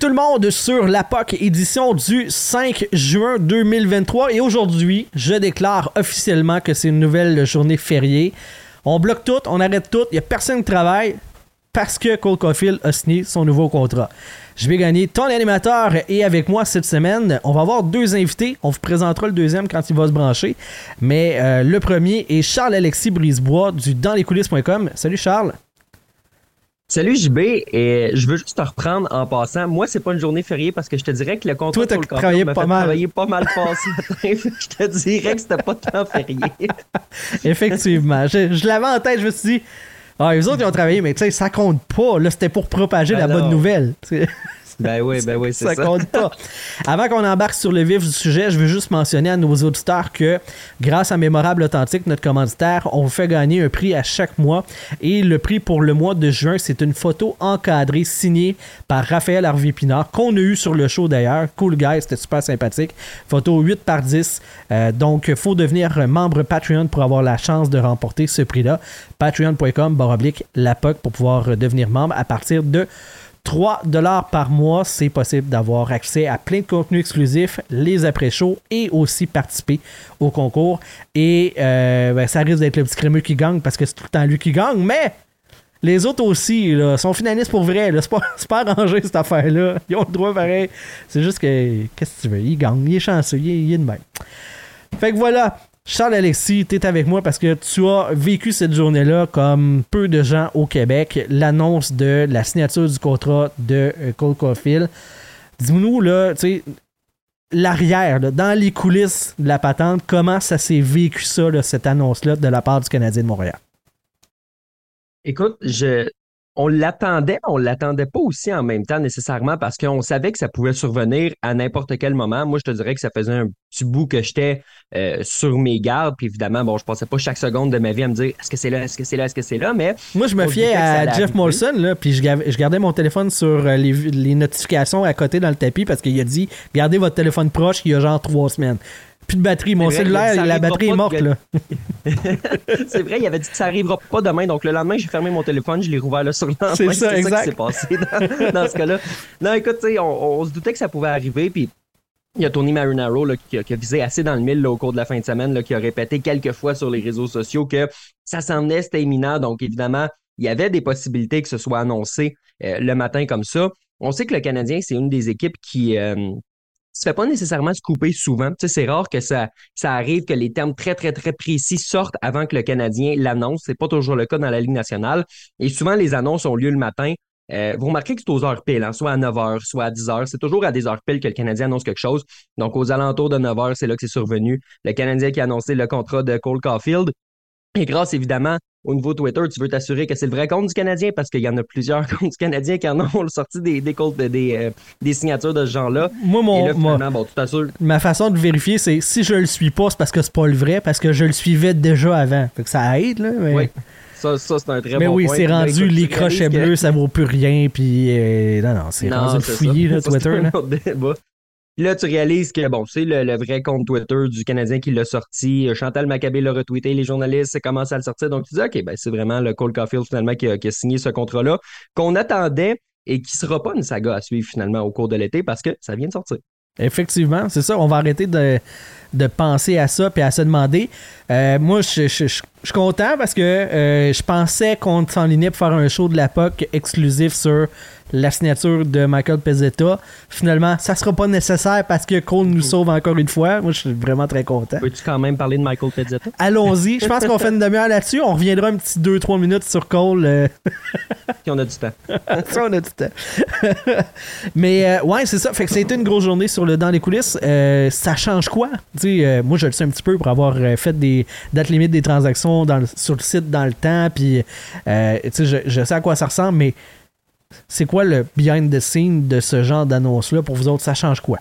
Tout le monde sur la POC édition du 5 juin 2023 et aujourd'hui, je déclare officiellement que c'est une nouvelle journée fériée. On bloque tout, on arrête tout, il n'y a personne qui travaille parce que Cole Caulfield a signé son nouveau contrat. Je vais gagner ton animateur et avec moi cette semaine, on va avoir deux invités. On vous présentera le deuxième quand il va se brancher. Mais euh, le premier est Charles-Alexis Brisebois du danslescoulisses.com. Salut Charles. Salut JB, et je veux juste te reprendre en passant. Moi, c'est pas une journée fériée parce que je te dirais que le contrat Toi, t'as travaillé pas mal. travaillé pas mal fort ce matin. je te dirais que c'était pas tant férié. Effectivement. Je, l'avais en tête, je me suis dit, ah, les autres, ils ont travaillé, mais tu sais, ça compte pas. Là, c'était pour propager la bonne nouvelle. Ben oui, ben oui, c'est ça. Ça compte pas. Avant qu'on embarque sur le vif du sujet, je veux juste mentionner à nos auditeurs que grâce à Mémorable Authentique, notre commanditaire, on vous fait gagner un prix à chaque mois. Et le prix pour le mois de juin, c'est une photo encadrée signée par Raphaël Harvey Pinard, qu'on a eu sur le show d'ailleurs. Cool guy, c'était super sympathique. Photo 8 par 10. Euh, donc, il faut devenir membre Patreon pour avoir la chance de remporter ce prix-là. Patreon.com, baroblique, la POC pour pouvoir devenir membre à partir de 3 dollars par mois, c'est possible d'avoir accès à plein de contenus exclusifs, les après-shows et aussi participer au concours. Et euh, ben, ça risque d'être le petit crémeux qui gagne parce que c'est tout le temps lui qui gagne, mais les autres aussi sont finalistes pour vrai. C'est pas, pas arrangé cette affaire-là. Ils ont le droit pareil. C'est juste que, qu'est-ce que tu veux? Il gagne, il est chanceux, il est, il est de même. Fait que voilà, Charles-Alexis, tu es avec moi parce que tu as vécu cette journée-là comme peu de gens au Québec, l'annonce de la signature du contrat de euh, Cole Caulfield. Dis-nous, là, tu sais, l'arrière, dans les coulisses de la patente, comment ça s'est vécu ça, cette annonce-là, de la part du Canadien de Montréal? Écoute, je, on l'attendait, on l'attendait pas aussi en même temps nécessairement parce qu'on savait que ça pouvait survenir à n'importe quel moment. Moi, je te dirais que ça faisait un petit bout que j'étais euh, sur mes gardes. Puis évidemment, bon, je passais pas chaque seconde de ma vie à me dire est-ce que c'est là, est-ce que c'est là, est-ce que c'est là? Mais moi, je me fiais à Jeff Molson là, puis je, gardais mon téléphone sur euh, les, les notifications à côté dans le tapis parce qu'il a dit gardez votre téléphone proche il y a genre trois semaines plus de batterie. Mon cellulaire, la batterie est morte. là. c'est vrai, il avait dit que ça arrivera pas demain. Donc le lendemain, j'ai fermé mon téléphone, je l'ai rouvert le surlendemain. C'est ça, ça qui s'est passé dans, ce cas-là. Non, écoute, on, on se doutait que ça pouvait arriver. Puis il y a Tony Marinaro là, qui, a, qui, a, visé assez dans le mille au cours de la fin de semaine, là, qui a répété quelques fois sur les réseaux sociaux que ça s'en venait, c'était imminent. Donc évidemment, il y avait des possibilités que ce soit annoncé euh, le matin comme ça. On sait que le Canadien, c'est une des équipes qui, euh, se fait pas nécessairement se couper souvent. Tu c'est rare que ça, arrive que les termes très, très, très précis sortent avant que le Canadien l'annonce. C'est pas toujours le cas dans la Ligue nationale. Et souvent, les annonces ont lieu le matin. Euh, vous remarquez que c'est aux heures piles, hein, soit à 9 h, soit à 10 h. C'est toujours à des heures piles que le Canadien annonce quelque chose. Donc, aux alentours de 9 h, c'est là que c'est survenu. Le Canadien qui a annoncé le contrat de Cole Caulfield. Et grâce évidemment au niveau Twitter, tu veux t'assurer que c'est le vrai compte du Canadien parce qu'il y en a plusieurs comptes du Canadien qui en ont sorti des, des, comptes, des, euh, des signatures de ce genre-là. Moi, mon, bon, ma façon de vérifier, c'est si je le suis pas, c'est parce que c'est pas le vrai, parce que je le suivais déjà avant. Fait que ça aide, là. Mais... Oui. Ça, ça c'est un très mais bon oui, c'est rendu les crochets bleus, ça vaut plus rien. Puis, euh, non, non, c'est rendu fouillé, là, Twitter. Là. Là, tu réalises que, bon, c'est le, vrai compte Twitter du Canadien qui l'a sorti. Chantal Maccabé l'a retweeté, les journalistes commencent à le sortir. Donc, tu dis, OK, ben, c'est vraiment le Cole Caulfield, finalement, qui a, signé ce contrat-là, qu'on attendait et qui sera pas une saga à suivre, finalement, au cours de l'été parce que ça vient de sortir. Effectivement, c'est ça. On va arrêter de, de penser à ça et à se demander. Euh, moi, je, suis content parce que euh, je pensais qu'on s'enlignait pour faire un show de la POC exclusif sur la signature de Michael Pezzetta. Finalement, ça sera pas nécessaire parce que Cole nous sauve encore une fois. Moi, je suis vraiment très content. Peux-tu quand même parler de Michael Pezzetta? Allons-y. Je pense qu'on fait une demi-heure là-dessus. On reviendra un petit 2-3 minutes sur Cole. Euh. on a du temps. ça, on a du temps. Mais euh, ouais, c'est ça. Fait que c'était une grosse journée sur le dans les coulisses. Ça change quoi? moi, je le sais un petit peu pour avoir fait des dates limites des transactions sur le site dans le temps, puis euh, je, je sais à quoi ça ressemble, mais c'est quoi le behind the scene de ce genre d'annonce-là? Pour vous autres? Ça change quoi?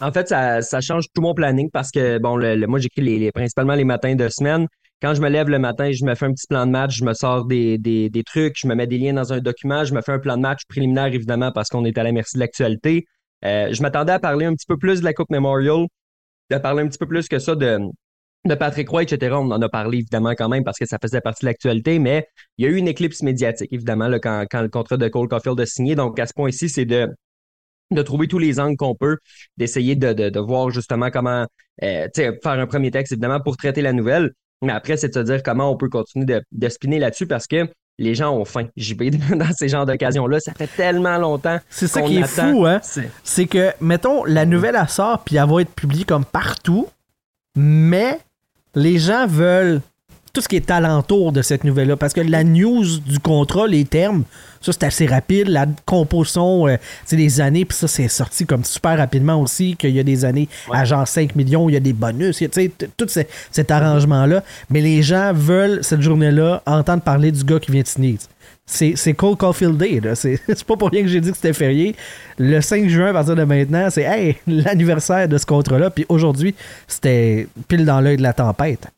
En fait, ça, change tout mon planning parce que, bon, le, moi, j'écris les, principalement les matins de semaine. Quand je me lève le matin, je me fais un petit plan de match, je me sors des, des, trucs, je me mets des liens dans un document, je me fais un plan de match préliminaire, évidemment, parce qu'on est à la merci de l'actualité. Euh, je m'attendais à parler un petit peu plus de la Coupe Memorial, de parler un petit peu plus que ça de, de Patrick Roy, etc. On en a parlé évidemment quand même parce que ça faisait partie de l'actualité, mais il y a eu une éclipse médiatique, évidemment, là, quand, quand le contrat de Cole Caulfield a signé. Donc, à ce point-ci, c'est de de trouver tous les angles qu'on peut, d'essayer de, de, de, voir justement comment euh, faire un premier texte, évidemment, pour traiter la nouvelle. Mais après, c'est de se dire comment on peut continuer de, de spinner là-dessus parce que les gens ont faim. vais dans ces genres d'occasions-là. Ça fait tellement longtemps. C'est ça qui est fou, hein? C'est que, mettons, la nouvelle, elle sort, puis elle va être publiée comme partout, mais les gens veulent tout ce qui est alentour de cette nouvelle-là. Parce que la news du contrat, les termes, ça c'est assez rapide. La composition, euh, c'est des années, puis ça c'est sorti comme super rapidement aussi, qu'il y a des années à genre 5 millions, il y a des bonus, tu sais, tout cet arrangement-là. Mais les gens veulent, cette journée-là, entendre parler du gars qui vient de signer. C'est Cole Caulfield Day. C'est pas pour rien que j'ai dit que c'était férié. Le 5 juin, à partir de maintenant, c'est l'anniversaire de ce contrat-là. Puis aujourd'hui, c'était pile dans l'œil de la tempête.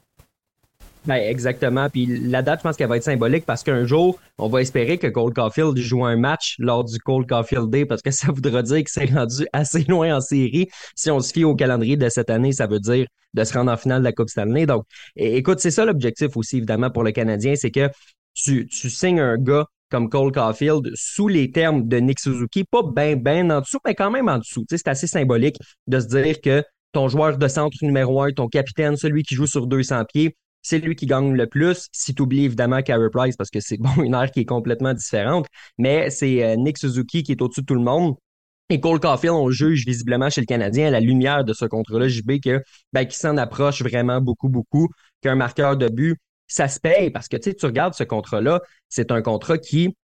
Ben, exactement. Puis la date, je pense qu'elle va être symbolique parce qu'un jour, on va espérer que Cole Caulfield joue un match lors du Cole Caulfield Day parce que ça voudra dire qu'il s'est rendu assez loin en série. Si on se fie au calendrier de cette année, ça veut dire de se rendre en finale de la Coupe Stanley. Donc, écoute, c'est ça l'objectif aussi, évidemment, pour le Canadien, c'est que tu, signes un gars comme Cole Caulfield sous les termes de Nick Suzuki, pas bien, bien en dessous, mais quand même en dessous. c'est assez symbolique de se dire que ton joueur de centre numéro un, ton capitaine, celui qui joue sur 200 pieds, c'est lui qui gagne le plus. Si tu oublies évidemment Carey Price, parce que c'est bon, une ère qui est complètement différente, mais c'est euh, Nick Suzuki qui est au-dessus de tout le monde. Et Cole Caulfield, on juge visiblement chez le Canadien à la lumière de ce contrat-là, JB, que, ben, qui s'en approche vraiment beaucoup, beaucoup, qu'un marqueur de but, ça se paye parce que tu regardes ce contrat-là, c'est un contrat qui,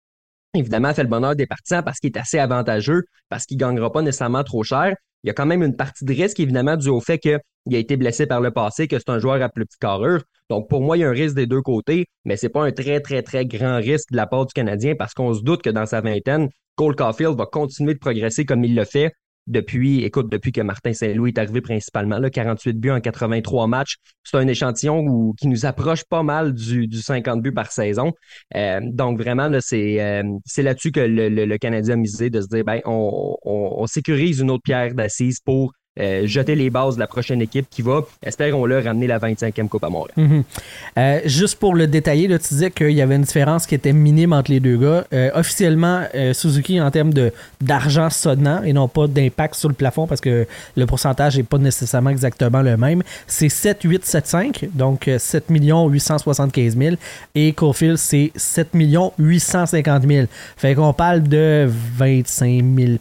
évidemment, fait le bonheur des partisans parce qu'il est assez avantageux, parce qu'il ne gagnera pas nécessairement trop cher. Il y a quand même une partie de risque, évidemment, dû au fait qu'il a été blessé par le passé, que c'est un joueur à plus petite carrure. Donc, pour moi, il y a un risque des deux côtés, mais c'est pas un très, très, très grand risque de la part du Canadien parce qu'on se doute que dans sa vingtaine, Cole Caulfield va continuer de progresser comme il le fait depuis, écoute, depuis que Martin Saint-Louis est arrivé principalement, là, 48 buts en 83 matchs. C'est un échantillon qui nous approche pas mal du, du 50 buts par saison. Euh, donc vraiment, euh, c'est là-dessus que le, Canadien a misé de se dire, ben, on sécurise une autre pierre d'assise pour euh, jeter les bases de la prochaine équipe qui va, espérons-le, ramener la 25e Coupe à Montréal. Mhm. Euh, juste pour le détailler, là, tu disais qu'il y avait une différence qui était minime entre les deux gars. Euh, officiellement, Suzuki, en termes de, d'argent sonnant et non pas d'impact sur le plafond, parce que le pourcentage n'est pas nécessairement exactement le même, c'est 7, 8, 7, 5, donc 7 875 000. Et Cofield, c'est 7 850 000. Fait qu'on parle de 25 000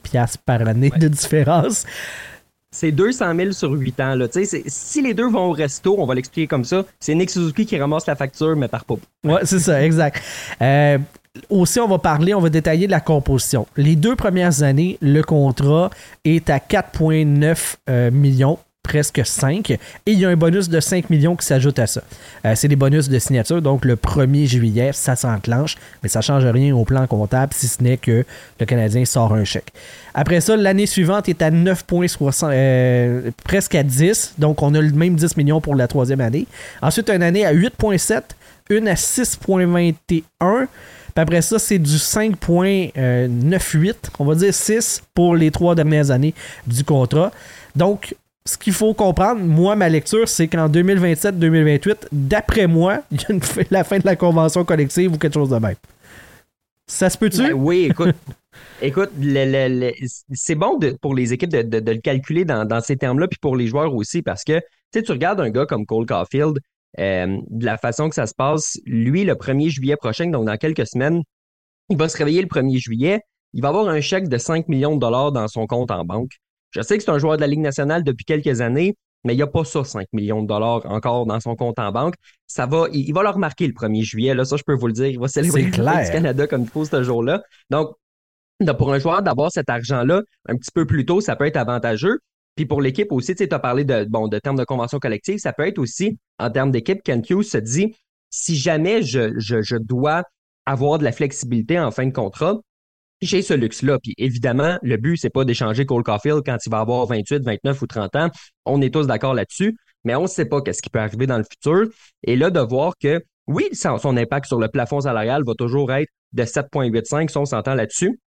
par année de différence c'est 200 000 sur 8 ans. Là. Si les deux vont au resto, on va l'expliquer comme ça, c'est Nick Suzuki qui ramasse la facture, mais par pas. Ouais, c'est ça, exact. Euh, aussi, on va parler, on va détailler de la composition. Les deux premières années, le contrat est à 4,9 euh, millions presque 5. Et il y a un bonus de 5 millions qui s'ajoute à ça. Euh, c'est des bonus de signature, donc le 1er juillet, ça s'enclenche, mais ça ne change rien au plan comptable si ce n'est que le Canadien sort un chèque. Après ça, l'année suivante est à 9,60, euh, presque à 10, donc on a le même 10 millions pour la troisième année. Ensuite, une année à 8,7, une à 6,21. Puis après ça, c'est du 5.98, on va dire 6 pour les trois dernières années du contrat. Donc, ce qu'il faut comprendre, moi, ma lecture, c'est qu'en 2027-2028, d'après moi, il y a la fin de la convention collective ou quelque chose de même. Ça se peut-tu? Ben oui, écoute. écoute, c'est bon pour les équipes de, le calculer dans, ces termes-là, puis pour les joueurs aussi, parce que tu regardes un gars comme Cole Caulfield, euh, de la façon que ça se passe, lui, le 1er juillet prochain, donc dans quelques semaines, il va se réveiller le 1er juillet, il va avoir un chèque de 5 millions de dollars dans son compte en banque. Je sais que c'est un joueur de la Ligue nationale depuis quelques années, mais il n'y a pas ça, 5 millions de dollars encore dans son compte en banque. Ça va, il, va le remarquer le 1er juillet, là, ça je peux vous le dire. Il va célébrer le du Canada comme il faut ce jour-là. Donc, pour un joueur d'avoir cet argent-là un petit peu plus tôt, ça peut être avantageux. Puis pour l'équipe aussi, tu as parlé de, bon, de termes de convention collective, ça peut être aussi, en termes d'équipe, Ken Hughes se dit, si jamais je, je, je dois avoir de la flexibilité en fin de contrat, j'ai ce luxe-là. Puis évidemment, le but, c'est pas d'échanger Cole Caulfield quand il va avoir 28, 29 ou 30 ans. On est tous d'accord là-dessus, mais on ne sait pas qu'est-ce qui peut arriver dans le futur. Et là, de voir que, oui, son, impact sur le plafond salarial va toujours être de 7,85, si on s'entend là-dessus.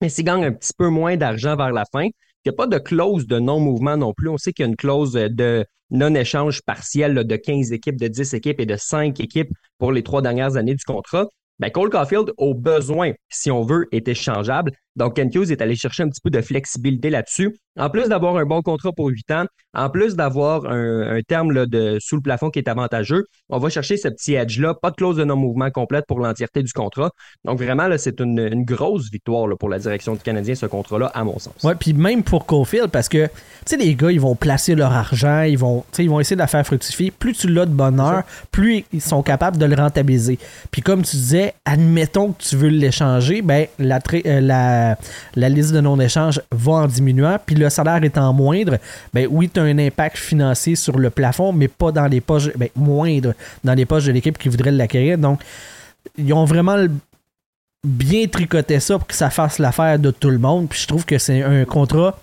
Mais s'il gagne un petit peu moins d'argent vers la fin, il n'y a pas de clause de non-mouvement non plus. On sait qu'il y a une clause de non-échange partiel de 15 équipes, de 10 équipes et de 5 équipes pour les trois dernières années du contrat ben Cole Caulfield, au besoin, si on veut, est échangeable. Donc, Ken Hughes est allé chercher un petit peu de flexibilité là-dessus. En plus d'avoir un bon contrat pour 8 ans, en plus d'avoir un, terme là, de sous le plafond qui est avantageux, on va chercher ce petit edge-là. Pas de clause de non-mouvement complète pour l'entièreté du contrat. Donc, vraiment, c'est une, grosse victoire là, pour la direction du Canadien, ce contrat-là, à mon sens. Oui, puis même pour Caulfield, parce que, tu sais, les gars, ils vont placer leur argent, ils vont, ils vont essayer de la faire fructifier. Plus tu l'as de bonheur, plus ils sont capables de le rentabiliser. Puis comme tu disais, admettons que tu veux l'échanger, ben, la, euh, la la, liste de non-échange va en diminuant, puis le salaire étant moindre, ben oui, tu as un impact financier sur le plafond, mais pas dans les poches, ben, moindre dans les poches de l'équipe qui voudrait l'acquérir. Donc, ils ont vraiment bien tricoté ça pour que ça fasse l'affaire de tout le monde. Puis je trouve que c'est un contrat.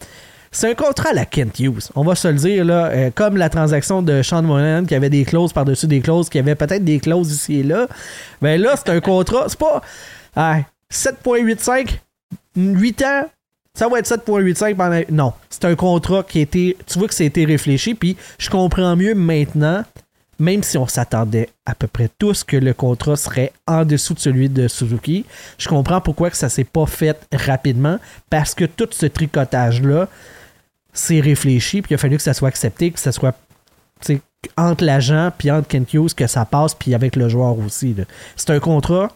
C'est un contrat à la Kent Hughes. On va se le dire, là, euh, comme la transaction de Sean Monahan qui avait des clauses par-dessus des clauses, qui avait peut-être des clauses ici et là. Ben là, c'est un contrat. C'est pas. 7,85 8 ans, ça va être 7.85 pendant. Non, c'est un contrat qui a été. Tu vois que ça a été réfléchi, puis je comprends mieux maintenant, même si on s'attendait à peu près tous que le contrat serait en dessous de celui de Suzuki. Je comprends pourquoi que ça s'est pas fait rapidement, parce que tout ce tricotage-là, c'est réfléchi, puis il a fallu que ça soit accepté, que ça soit entre l'agent puis entre Kent Hughes que ça passe, puis avec le joueur aussi. C'est un contrat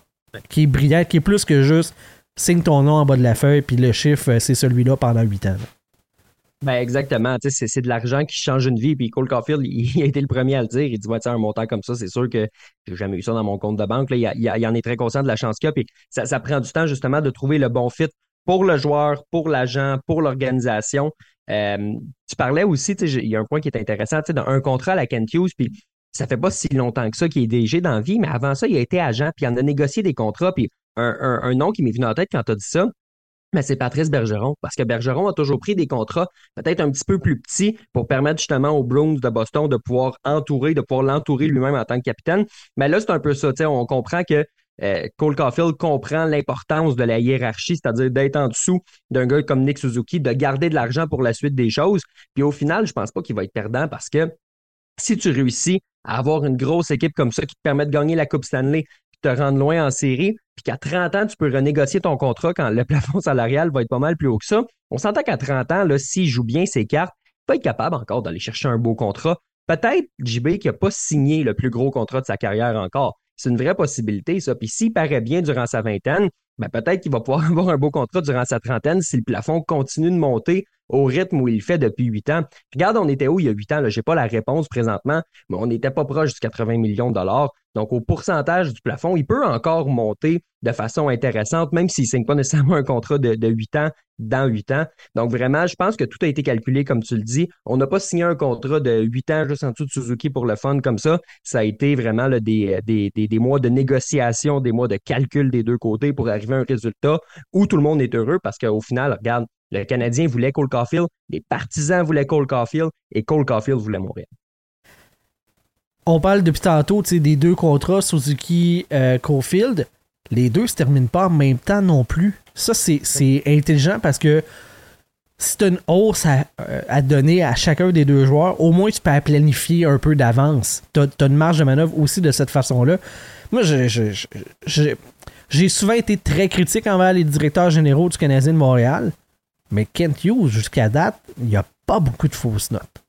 qui est brillant, qui est plus que juste signe ton nom en bas de la feuille, puis le chiffre, euh, c'est celui-là pendant 8 ans. Ben exactement, c'est de l'argent qui change une vie. Puis Cole Caulfield, il, a été le premier à le dire. Il dit ouais, un montant comme ça, c'est sûr que j'ai jamais eu ça dans mon compte de banque. Il, en est très conscient de la chance qu'il a. Puis ça, ça, prend du temps justement de trouver le bon fit pour le joueur, pour l'agent, pour l'organisation. Euh, tu parlais aussi, il y a un point qui est intéressant, dans un contrat à la Kent Hughes, puis ça fait pas si longtemps que ça qu'il est DG dans la vie, mais avant ça, il a été agent, puis il en a négocié des contrats, puis un, nom qui m'est venu en tête quand tu as dit ça, mais c'est Patrice Bergeron, parce que Bergeron a toujours pris des contrats peut-être un petit peu plus petits pour permettre justement aux Bruins de Boston de pouvoir entourer, de pouvoir l'entourer lui-même en tant que capitaine. Mais là, c'est un peu ça. On comprend que euh, Cole Caulfield comprend l'importance de la hiérarchie, c'est-à-dire d'être en dessous d'un gars comme Nick Suzuki, de garder de l'argent pour la suite des choses. Puis au final, je pense pas qu'il va être perdant parce que si tu réussis à avoir une grosse équipe comme ça qui te permet de gagner la Coupe Stanley, te rendre loin en série, puis qu'à 30 ans, tu peux renégocier ton contrat quand le plafond salarial va être pas mal plus haut que ça. On s'entend qu'à 30 ans, s'il joue bien ses cartes, il va être capable encore d'aller chercher un beau contrat. Peut-être JB qui n'a pas signé le plus gros contrat de sa carrière encore. C'est une vraie possibilité, ça. Puis s'il paraît bien durant sa vingtaine, ben peut-être qu'il va pouvoir avoir un beau contrat durant sa trentaine si le plafond continue de monter au rythme où il fait depuis huit ans. regarde, on était où il y a huit ans? Je n'ai pas la réponse présentement, mais on n'était pas proche du 80 millions de dollars. Donc, au pourcentage du plafond, il peut encore monter de façon intéressante, même s'il ne signe pas nécessairement un contrat de, huit ans dans huit ans. Donc, vraiment, je pense que tout a été calculé, comme tu le dis. On n'a pas signé un contrat de huit ans juste en dessous de Suzuki pour le fun comme ça. Ça a été vraiment des, des, des, mois de négociation, des mois de calcul des deux côtés pour arriver à un résultat où tout le monde est heureux parce qu'au final, regarde, le Canadien voulait Cole Caulfield, les partisans voulaient Cole Caulfield et Cole Caulfield voulait Montréal. On parle depuis tantôt des deux contrats Suzuki-Caulfield. Euh, les deux se terminent pas en même temps non plus. Ça, c'est intelligent parce que si tu as une hausse à, euh, à, donner à chacun des deux joueurs, au moins tu peux planifier un peu d'avance. Tu as, une marge de manœuvre aussi de cette façon-là. Moi, j'ai souvent été très critique envers les directeurs généraux du Canadien de Montréal. Mais Kent Hughes, jusqu'à date, il n'y a pas beaucoup de fausses notes.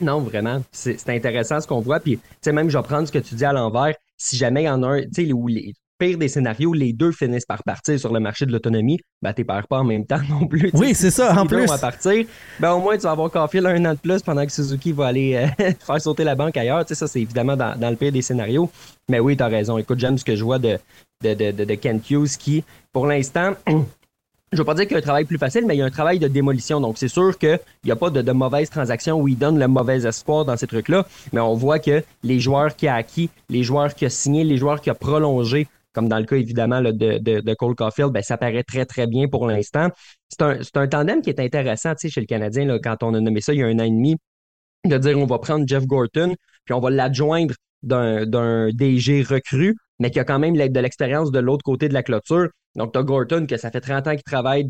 Non, vraiment. C'est intéressant ce qu'on voit. Puis, tu sais, même, je vais prendre ce que tu dis à l'envers. Si jamais il y en a un, tu sais, où les pire des scénarios, les deux finissent par partir sur le marché de l'autonomie, ben, tu perds pas en même temps non plus. Oui, c'est ça, en plus. partir, ben, au moins, tu vas avoir Caulfield un an de plus pendant que Suzuki va aller euh, faire sauter la banque ailleurs. Tu sais, ça, c'est évidemment dans, le pire des scénarios. Mais oui, tu as raison. Écoute, j'aime ce que je vois de, de, de, de Kent Hughes qui, pour l'instant, je veux pas dire qu'il y a un travail plus facile, mais il y a un travail de démolition. Donc, c'est sûr qu'il n'y a pas de, de mauvaises transactions où il donne le mauvais espoir dans ces trucs-là. Mais on voit que les joueurs qui a acquis, les joueurs qui a signé, les joueurs qui a prolongé, comme dans le cas évidemment de, Cole Caulfield, ben, ça paraît très, très bien pour l'instant. C'est un, un, tandem qui est intéressant chez le Canadien quand on a nommé ça il y a un an et demi, de dire on va prendre Jeff Gorton, puis on va l'adjoindre d'un DG recru, mais qui a quand même de l'expérience de l'autre côté de la clôture. Donc, tu as Gorton, que ça fait 30 ans qu'il travaille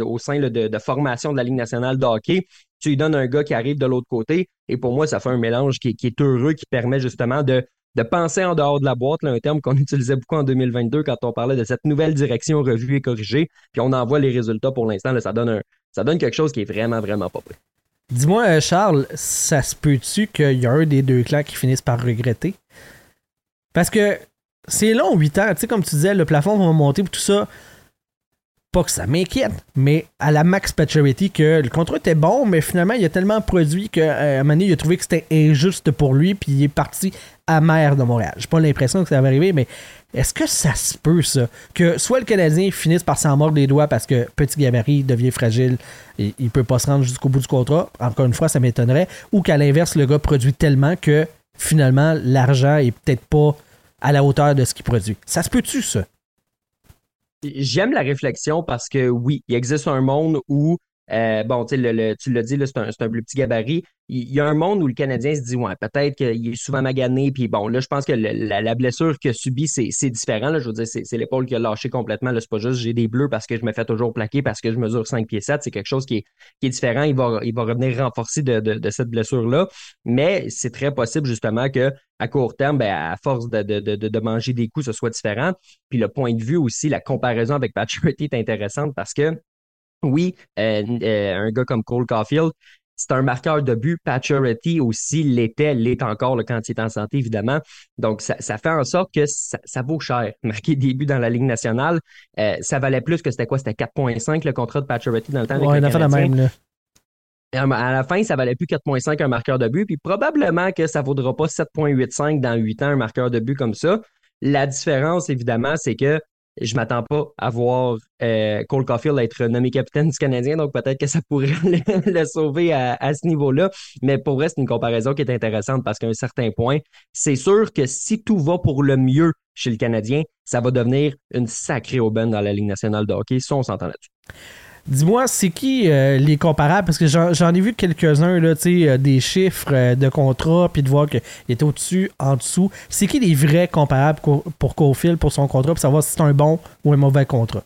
au sein de, formation de la Ligue nationale de hockey. Tu lui donnes un gars qui arrive de l'autre côté. Et pour moi, ça fait un mélange qui, est heureux, qui permet justement de, de penser en dehors de la boîte, là, un terme qu'on utilisait beaucoup en 2022 quand on parlait de cette nouvelle direction revue et corrigée. Puis on en voit les résultats pour l'instant. Ça donne, ça donne quelque chose qui est vraiment, vraiment pas prêt. Dis-moi, euh, Charles, ça se peut-tu qu'il y a un des deux clans qui finisse par regretter? Parce que c'est long, 8 ans. Tu sais, comme tu disais, le plafond va monter pour tout ça. Pas que ça m'inquiète, mais à la Max Pacioretty, que le contrat était bon, mais finalement, il a tellement produit qu'à un moment donné, il a trouvé que c'était injuste pour lui, puis il est parti amer de Montréal. J'ai pas l'impression que ça va arriver, mais est-ce que ça se peut, ça? Que soit le Canadien finisse par s'en mordre les doigts parce que petit gabarit devient fragile et il peut pas se rendre jusqu'au bout du contrat, encore une fois, ça m'étonnerait, ou qu'à l'inverse, le gars produit tellement que finalement, l'argent est peut-être pas à la hauteur de ce qu'il produit. Ça se peut-tu, ça? J'aime la réflexion parce que oui, il existe un monde où euh, bon, tu l'as dit, c'est un, un, petit gabarit. Il, y a un monde où le Canadien se dit, ouais, peut-être qu'il est souvent magané. Puis bon, là, je pense que la, blessure qu'il a subie, c'est différent. Là, je veux dire, c'est l'épaule qui a lâché complètement. C'est pas juste j'ai des bleus parce que je me fais toujours plaquer parce que je mesure 5 pieds 7. C'est quelque chose qui est, qui est différent. Il va, il va revenir renforcé de, de, cette blessure-là. Mais c'est très possible, justement, que à court terme, ben, à force de, de, de, manger des coups, ce soit différent. Puis le point de vue aussi, la comparaison avec Patrick est intéressante parce que oui, euh, euh, un gars comme Cole Caulfield, c'est un marqueur de but. Paturity aussi l'était, l'est encore le quand il est en santé, évidemment. Donc, ça, fait en sorte que ça, vaut cher. Marquer des buts dans la Ligue nationale, euh, ça valait plus que c'était quoi? C'était 4.5 le contrat de Paturity dans le temps avec le la même, là. À la fin, ça valait plus 4.5 un marqueur de but, puis probablement que ça vaudra pas 7.85 dans 8 ans un marqueur de but comme ça. La différence, évidemment, c'est que je m'attends pas à voir euh, Cole Caulfield être nommé capitaine du Canadien, donc peut-être que ça pourrait le, sauver à, ce niveau-là. Mais pour vrai, c'est une comparaison qui est intéressante parce qu'à un certain point, c'est sûr que si tout va pour le mieux chez le Canadien, ça va devenir une sacrée aubaine dans la Ligue nationale de hockey. Ça, on s'entend là-dessus. Dis-moi, c'est qui euh, les comparables? Parce que j'en ai vu quelques-uns, là, euh, des chiffres euh, de contrat, puis de voir qu'il est au-dessus, en dessous. C'est qui les vrais comparables pour Cofield pour son contrat, pour savoir si c'est un bon ou un mauvais contrat?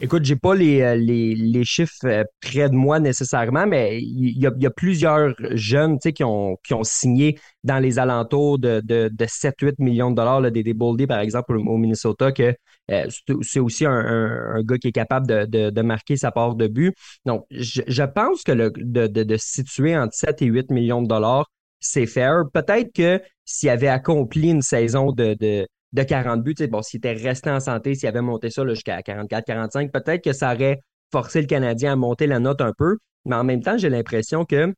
Écoute, j'ai pas les, euh, les, les, chiffres euh, près de moi nécessairement, mais il y a, y a, plusieurs jeunes qui ont, qui ont signé dans les alentours de, de, de 7-8 millions de dollars, là, des, Boldy, par exemple, au Minnesota, que euh, c'est aussi un, un, gars qui est capable de, de, marquer sa part de but. Donc, je, je pense que le, de, de, de situer entre 7 et 8 millions de dollars, c'est fair. Peut-être que s'il avait accompli une saison de, de, de 40 buts. Bon, s'il était resté en santé, s'il avait monté ça jusqu'à 44-45, peut-être que ça aurait forcé le Canadien à monter la note un peu. Mais en même temps, j'ai l'impression que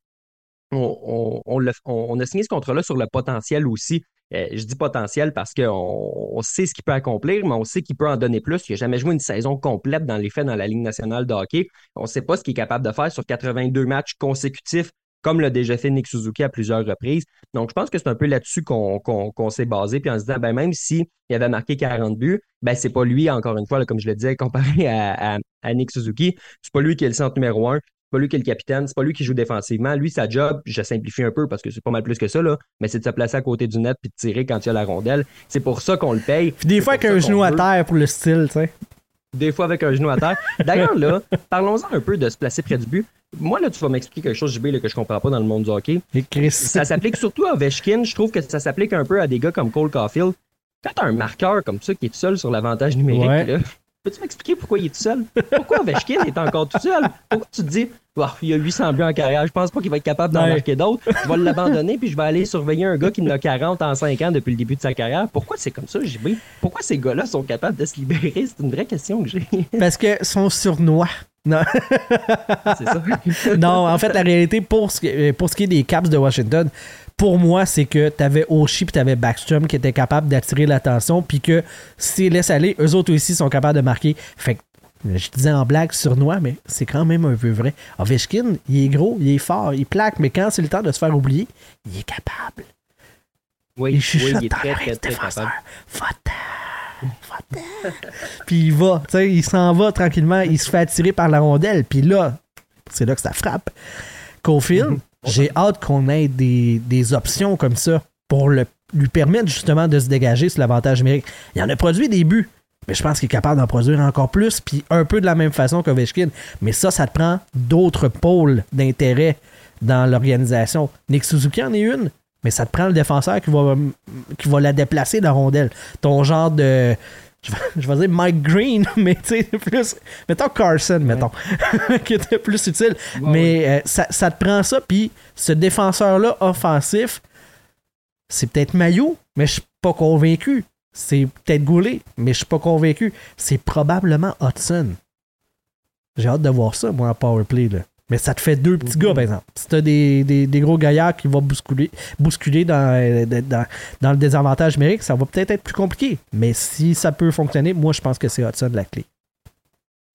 on, on, a signé ce contrat-là sur le potentiel aussi. Euh, je dis potentiel parce qu'on sait ce qu'il peut accomplir, mais on sait qu'il peut en donner plus. Il n'a jamais joué une saison complète dans les faits dans la Ligue nationale de hockey. On ne sait pas ce qu'il est capable de faire sur 82 matchs consécutifs comme l'a déjà fait Nick Suzuki à plusieurs reprises. Donc, je pense que c'est un peu là-dessus qu'on s'est basé, puis en se disant, ben, même s'il avait marqué 40 buts, ben, c'est pas lui, encore une fois, comme je le disais, comparé à, Nick Suzuki, c'est pas lui qui est le centre numéro un, c'est pas lui qui est le capitaine, c'est pas lui qui joue défensivement. Lui, sa job, je simplifie un peu parce que c'est pas mal plus que ça, là, mais c'est de se placer à côté du net puis de tirer quand il y a la rondelle. C'est pour ça qu'on le paye. des fois avec un genou à terre pour le style, tu sais. Des fois avec un genou à terre. D'ailleurs, là, parlons-en un peu de se placer près du but. Moi, là, tu vas m'expliquer quelque chose, JB, là, que je comprends pas dans le monde du hockey. Ça s'applique surtout à Ovechkin. Je trouve que ça s'applique un peu à des gars comme Cole Caulfield. Quand t'as un marqueur comme ça qui est tout seul sur l'avantage numérique, là, peux-tu m'expliquer pourquoi il est tout seul? Pourquoi Ovechkin est encore tout seul? Pourquoi tu te dis, oh, il y a 800 buts en carrière, je pense pas qu'il va être capable d'en marquer d'autres. Je vais l'abandonner puis je vais aller surveiller un gars qui en a 40 en 5 ans depuis le début de sa carrière. Pourquoi c'est comme ça, JB? Pourquoi ces gars-là sont capables de se libérer? C'est une vraie question que j'ai. Parce que sont surnois. Non. c'est ça. non, en fait, la réalité, pour ce, qui, pour ce qui est des Caps de Washington, pour moi, c'est que tu avais Oshie et tu avais Backstrom qui étaient capables d'attirer l'attention, puis que s'ils laissent aller, eux autres aussi sont capables de marquer. Fait je disais en blague surnois, mais c'est quand même un peu vrai. Ovechkin, il est gros, il est fort, il plaque, mais quand c'est le temps de se faire oublier, il est capable. Oui, il chuchote oui, il est très, très, très défenseur. puis il va, tu sais, il s'en va tranquillement, il se fait attirer par la rondelle, puis là, c'est là que ça frappe. Cofield, j'ai hâte qu'on ait des, des options comme ça pour le, lui permettre justement de se dégager sur l'avantage numérique. Il en a produit des buts, mais je pense qu'il est capable d'en produire encore plus, puis un peu de la même façon qu'Ovechkin. Mais ça, ça te prend d'autres pôles d'intérêt dans l'organisation. Nick Suzuki en est une, mais ça te prend le défenseur qui va, qui va la déplacer, la rondelle. Ton genre de. Je vais, je vais dire Mike Green, mais tu sais, plus. Mettons Carson, mettons, qui était plus utile. Mais euh, ça, ça te prend ça, puis ce défenseur-là offensif, c'est peut-être Maillot, mais je suis pas convaincu. C'est peut-être Goulet, mais je suis pas convaincu. C'est probablement Hudson. J'ai hâte de voir ça, moi, en powerplay. Là. Mais ça te fait deux petits gars, par exemple. Si t'as des, des, des gros gaillards qui vont bousculer, bousculer dans, euh, dans, dans le désavantage numérique, ça va peut-être être plus compliqué. Mais si ça peut fonctionner, moi, je pense que c'est Hudson la clé.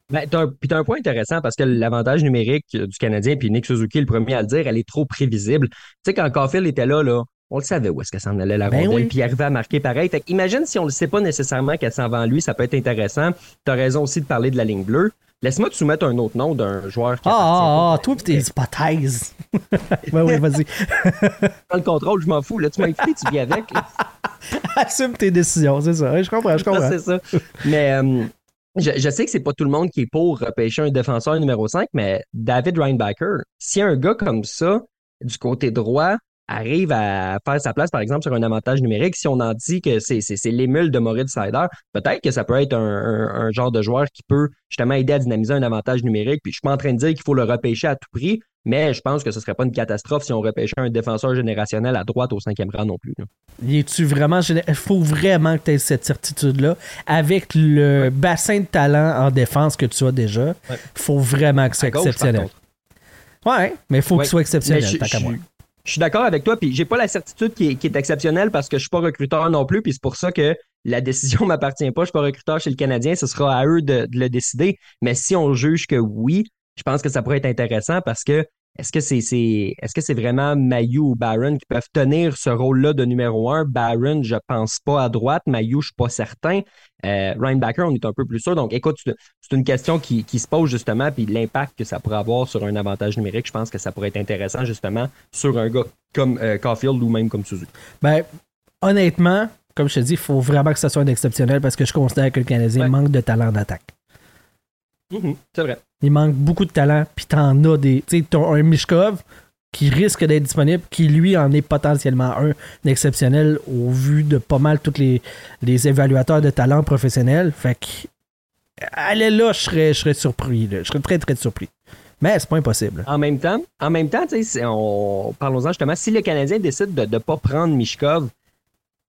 Ben, t'as un, puis t'as un point intéressant parce que l'avantage numérique du Canadien, puis Nick Suzuki est le premier à le dire, elle est trop prévisible. Tu sais, quand Caulfield était là, là, on le savait où est-ce qu'elle s'en allait la Ben rondelle, oui. puis il arrivait à marquer pareil. Fait imagine si on le sait pas nécessairement qu'elle s'en va en lui, ça peut être intéressant. T'as raison aussi de parler de la ligne bleue. Laisse-moi te soumettre un autre nom d'un joueur qui Ah, ah, ah, toi pis tes hypothèses. ouais, ouais, vas-y. Dans le contrôle, je m'en fous. Là, tu m'as invité, tu viens avec. Assume tes décisions, c'est ça. Je comprends, je comprends. c'est ça. Mais euh, je, je sais que c'est pas tout le monde qui est pour repêcher un défenseur numéro 5, mais David Reinbacker, si un gars comme ça, du côté droit, arrive à faire sa place, par exemple, sur un avantage numérique, si on en dit que c'est, c'est, c'est l'émule de Moritz Sider, peut-être que ça peut être un, un- un genre de joueur qui peut justement aider à dynamiser un avantage numérique. Puis je suis pas en train de dire qu'il faut le repêcher à tout prix, mais je pense que ce serait pas une catastrophe si on repêchait un défenseur générationnel à droite au cinquième rang non plus. es-tu vraiment Il faut vraiment que tu aies cette certitude-là. Avec le bassin de talent en défense que tu as déjà, Ouais. faut vraiment que ce soit gauche, exceptionnel. contre. Ouais, mais il faut Ouais. qu'il soit exceptionnel, tant qu'à moi. Je suis d'accord avec toi, puis j'ai pas la certitude qui est, exceptionnelle parce que je suis pas recruteur non plus, puis c'est pour ça que la décision m'appartient pas. Je suis pas recruteur chez le Canadien, ce sera à eux de le décider. Mais si on juge que oui, je pense que ça pourrait être intéressant parce que est-ce que c'est que c'est vraiment Mayu ou Barron qui peuvent tenir ce rôle-là de numéro un? Barron, je pense pas à droite. Mayu, je suis pas certain. Euh, Ryan Backer, on est un peu plus sûr. Donc, écoute, c'est une question qui, qui se pose justement, puis l'impact que ça pourrait avoir sur un avantage numérique, je pense que ça pourrait être intéressant justement sur un gars comme euh, Caulfield ou même comme Suzuki. Ben, honnêtement, comme je te dis, il faut vraiment que ça soit un exceptionnel parce que je considère que le Canadien Ouais. manque de talent d'attaque. Mhm, c'est vrai. Il manque beaucoup de talent, puis t'en as des. Tu sais, t'as un Mishkov qui risque d'être disponible, qui lui en est potentiellement un exceptionnel au vu de pas mal tous les, les évaluateurs de talent professionnels. Fait que. Allez là, je serais, je serais surpris. Je serais très, très surpris. Mais c'est pas impossible. En même temps, en même temps, parlons-en justement, si le Canadien décide de ne pas prendre Mishkov,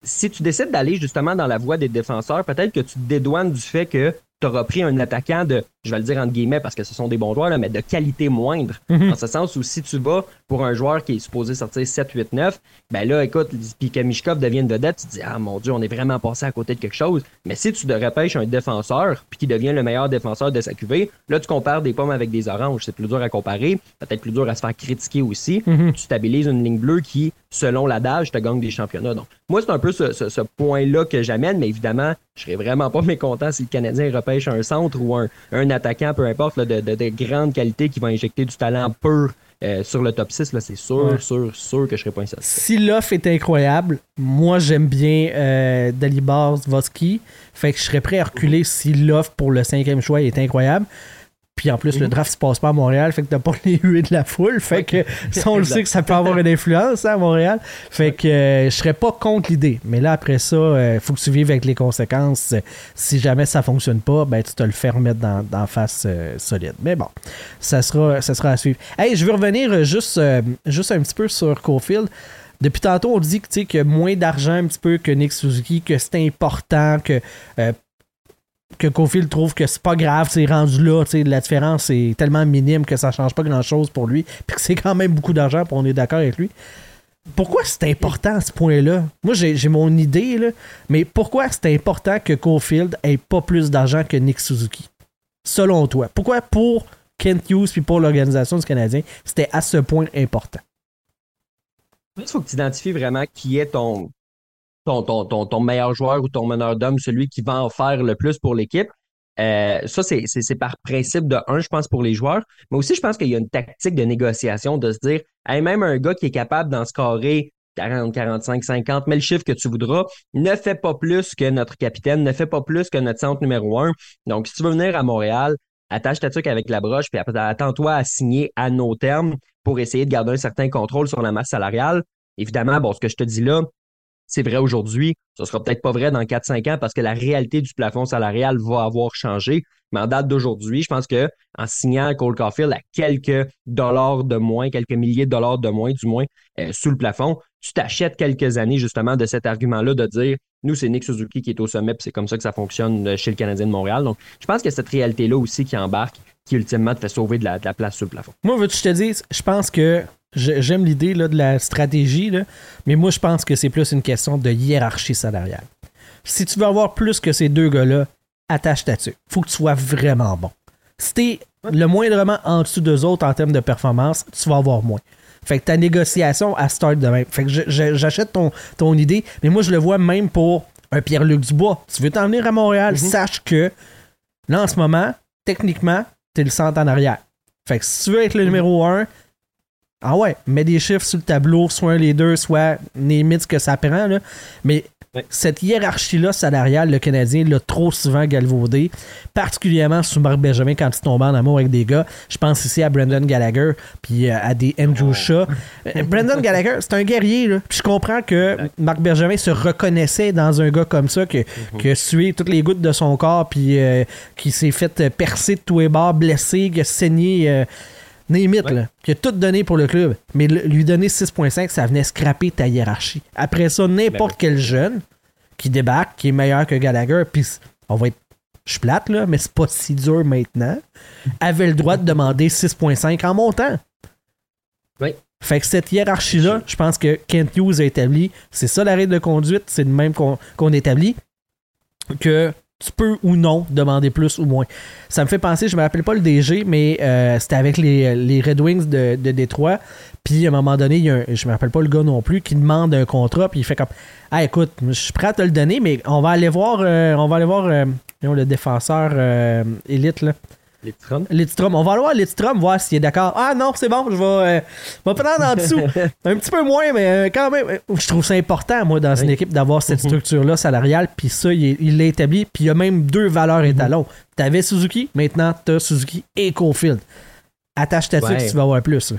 si tu décides d'aller justement dans la voie des défenseurs, peut-être que tu te dédouanes du fait que tu auras pris un attaquant de, je vais le dire entre guillemets parce que ce sont des bons joueurs, là, mais de qualité moindre. Mhm. Dans ce sens où si tu vas pour un joueur qui est supposé sortir 7, 8, 9, ben là, écoute, puis que Mishkov devienne vedette, tu te dis, ah mon Dieu, on est vraiment passé à côté de quelque chose. Mais si tu te repêches un défenseur, puis qui devient le meilleur défenseur de sa cuvée, là, tu compares des pommes avec des oranges. C'est plus dur à comparer, peut-être plus dur à se faire critiquer aussi. Mhm. Tu stabilises une ligne bleue qui, selon l'adage, te gagne des championnats. Donc, moi, c'est un peu ce, ce- ce point-là que j'amène, mais évidemment, je serais vraiment pas mécontent si le Canadien repêche un centre ou un, un attaquant, peu importe, là, de, de- de grande qualité qui va injecter du talent pur euh, sur le top 6. Là, c'est sûr, Ouais. sûr, sûr que je serais pas insatisfait. Si l'offre est incroyable, moi j'aime bien euh, Dalibor Zvoski. Fait que je serais prêt à reculer si l'offre pour le cinquième choix est incroyable. Puis en plus, le Mhm. draft se passe pas à Montréal, fait que t'as pas les huées de la foule. Fait que ça, on le sait que ça peut avoir une influence hein, à Montréal. Fait que euh, je serais pas contre l'idée. Mais là, après ça, euh, faut que tu vives avec les conséquences. Si jamais ça fonctionne pas, ben tu te le fais remettre dans, dans face euh, solide. Mais bon, ça sera, ça sera à suivre. Hey, je veux revenir euh, juste, euh, juste un petit peu sur Cofield. Depuis tantôt, on dit que, a moins d'argent un petit peu que Nick Suzuki, que c'est important, que, que Cofield trouve que c'est pas grave, c'est rendu là, la différence est tellement minime que ça change pas grand-chose pour lui, puis que c'est quand même beaucoup d'argent, puis on est d'accord avec lui. Pourquoi c'est important à ce point-là? Moi, j'ai mon idée, mais pourquoi c'est important que Cofield ait pas plus d'argent que Nick Suzuki? selon toi? Pourquoi pour Kent Hughes puis pour l'organisation du Canadien, c'était à ce point important? Il faut que tu identifies vraiment qui est ton, ton, ton, ton, meilleur joueur ou ton meneur d'homme, celui qui va en faire le plus pour l'équipe. Euh, ça, c'est par principe de un, je pense, pour les joueurs. Mais aussi, je pense qu'il y a une tactique de négociation de se dire, même un gars qui est capable d'en scorer 40, 45, 50, mais le chiffre que tu voudras, ne fait pas plus que notre capitaine, ne fait pas plus que notre centre numéro un. Donc, si tu veux venir à Montréal, attache ta truc avec la broche, puis attends-toi à signer à nos termes pour essayer de garder un certain contrôle sur la masse salariale. Évidemment, bon, ce que je te dis là, c'est vrai aujourd'hui, ce sera peut-être pas vrai dans 4-5 ans parce que la réalité du plafond salarial va avoir changé. Mais en date d'aujourd'hui, je pense que en signant Cole Caulfield à quelques dollars de moins, quelques milliers de dollars de moins, du moins, euh, sous le plafond, tu t'achètes quelques années justement de cet argument-là de dire nous, c'est Nick Suzuki qui est au sommet, puis c'est comme ça que ça fonctionne euh, chez le Canadien de Montréal. Donc, je pense que cette réalité-là aussi qui embarque, qui ultimement te fait sauver de la, place sur le plafond. Moi, veux-tu te dise, je pense que J'aime l'idée de la stratégie, là, mais moi, je pense que c'est plus une question de hiérarchie salariale. Si tu veux avoir plus que ces deux gars-là, attache ta dessus. faut que tu sois vraiment bon. Si t'es le moindrement en dessous d'eux autres en termes de performance, tu vas avoir moins. Fait que ta négociation, à start de même. Fait que j'achète ton, ton idée, mais moi, je le vois même pour un Pierre-Luc Dubois. Tu veux t'en venir à Montréal, mm-hmm. sache que là, en ce moment, techniquement, t'es le centre en arrière. Fait que si tu veux être le numéro un, ah ouais, mets des chiffres sur le tableau, soit un les deux, soit limite ce que ça prend. Là. Mais cette hiérarchie-là salariale, le Canadien l'a trop souvent galvaudé, particulièrement sous Marc Benjamin quand il tombait en amour avec des gars. Je pense ici à Brendan Gallagher puis euh, à des Andrew oh. Shaw. Euh, Brendan Gallagher, c'est un guerrier. Là. je comprends que Marc Benjamin se reconnaissait dans un gars comme ça, que, mm-hmm. que suer toutes les gouttes de son corps, puis euh, qui s'est fait percer de tous les bords, blessé, qui a Némite, là, qui a tout donné pour le club. Mais lui donner 6.5, ça venait scraper ta hiérarchie. Après ça, n'importe ben quel jeune qui débarque, qui est meilleur que Gallagher, puis on va être. Je suis plate, là, mais c'est pas si dur maintenant, avait le droit de demander 6.5 en montant. Oui. Fait que cette hiérarchie-là, je pense que Kent Hughes a établi. C'est ça la règle de conduite, c'est le même qu'on établit. Que tu peux ou non demander plus ou moins. Ça me fait penser, je me rappelle pas le DG, mais euh, c'était avec les, Red Wings de, de Détroit. Puis à un moment donné, il y a un, je me rappelle pas le gars non plus, qui demande un contrat, puis il fait comme Ah écoute, je suis prêt à te le donner, mais on va aller voir, euh, on va aller voir euh, le défenseur élite là. Lidstrom. On va aller voir Lidstrom, voir s'il est d'accord. Ah non, c'est bon, je vais, euh, prendre en dessous. un petit peu moins, mais euh, quand même. Euh, je trouve ça important, moi, dans une équipe, d'avoir cette mhm. structure-là salariale. Puis ça, il l'a établi. Puis il y a même deux valeurs étalons. Tu avais Suzuki, maintenant tu as Suzuki et Cofield. Attache ta ouais. tu vas avoir plus.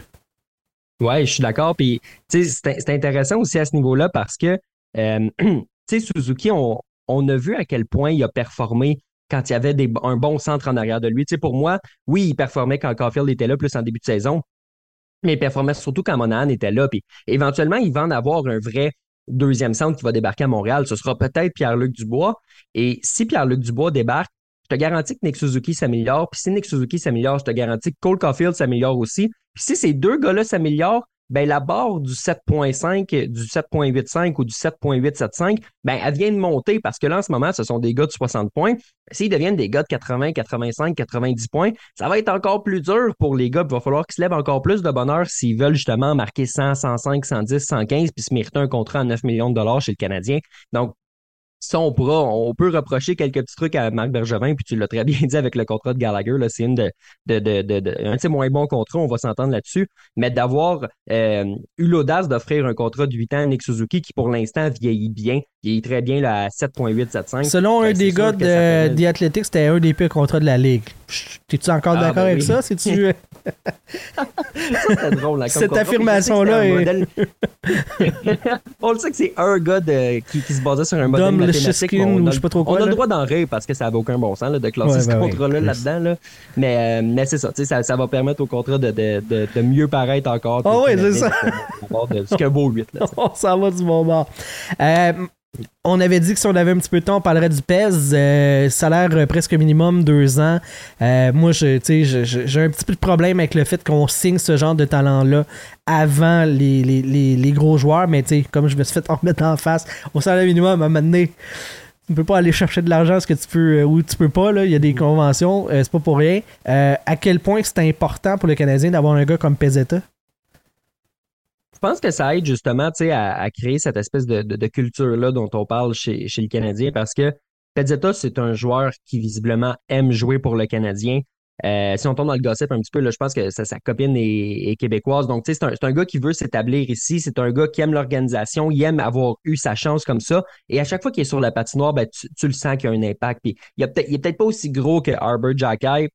Ouais, je suis d'accord. Puis, c'est intéressant aussi à ce niveau-là parce que, tu sais, Suzuki, on, on a vu à quel point il a performé quand il y avait un bon centre en arrière de lui. Tu sais, pour moi, oui, il performait quand Caulfield était là, plus en début de saison, mais il performait surtout quand Monahan était là. Puis éventuellement, il va en avoir un vrai deuxième centre qui va débarquer à Montréal. Ce sera peut-être Pierre-Luc Dubois. Et si Pierre-Luc Dubois débarque, je te garantis que Nick Suzuki s'améliore. Puis si Nick Suzuki s'améliore, je te garantis que Cole Caulfield s'améliore aussi. Puis si ces deux gars-là s'améliorent, ben, la barre du 7.5, du 7.85 ou du 7.875, ben, elle vient de monter parce que là, en ce moment, ce sont des gars de 60 points. S'ils deviennent des gars de 80, 85, 90 points, ça va être encore plus dur pour les gars. Il va falloir qu'ils se lèvent encore plus de bonheur s'ils veulent justement marquer 100, 105, 110, 115 puis se mériter un contrat à 9 millions de dollars chez le Canadien. Donc, ça, on pourra, on peut reprocher quelques petits trucs à Marc Bergevin, puis tu l'as très bien dit avec le contrat de Gallagher, là, c'est une de, de, de, de, un de ses moins bons contrats, on va s'entendre là-dessus, mais d'avoir euh, eu l'audace d'offrir un contrat de 8 ans à Nick Suzuki qui, pour l'instant, vieillit bien, vieillit très bien là, à 7.8, Selon un ben, des gars de The Athletics, c'était un des pires contrats de la Ligue. T'es-tu encore ah, d'accord ben avec ça? C'est-tu... drôle. Cette affirmation-là on le sait que c'est un gars qui, qui, se basait sur un modèle On, a, je sais pas trop quoi, on a le droit d'en rire parce que ça n'avait aucun bon sens là, de classer ce ben contrat-là là-dedans. Là. Mais, euh, mais c'est ça, ça, ça va permettre au contrat de, de, de, de mieux paraître encore. Ah oui, c'est ça. C'est qu'un beau 8. Là, on s'en va du bon bord. Euh, on avait dit que si on avait un petit peu de temps, on parlerait du PES. Euh, salaire euh, presque minimum, deux ans. Euh, moi, j'ai un petit peu de problème avec le fait qu'on signe ce genre de talent-là avant les, gros joueurs. Mais comme je me suis fait en remettre en face, au salaire minimum, à un moment donné, Tu peux pas aller chercher de l'argent ce que tu peux euh, ou tu peux pas. Il y a des conventions, euh, c'est pas pour rien. Euh, à quel point c'est important pour le Canadien d'avoir un gars comme Pezetta? Je pense que ça aide justement à, à créer cette espèce de, culture-là dont on parle chez, le Canadien parce que Pezetta, c'est un joueur qui visiblement aime jouer pour le Canadien. Euh, si on tombe dans le gossip un petit peu, là, je pense que sa, sa copine est, québécoise. Donc, c'est un, gars qui veut s'établir ici. C'est un gars qui aime l'organisation. Il aime avoir eu sa chance comme ça. Et à chaque fois qu'il est sur la patinoire, ben, tu, le sens qu'il y a un impact. Il, est peut-être pas aussi gros que Arbor Jacky.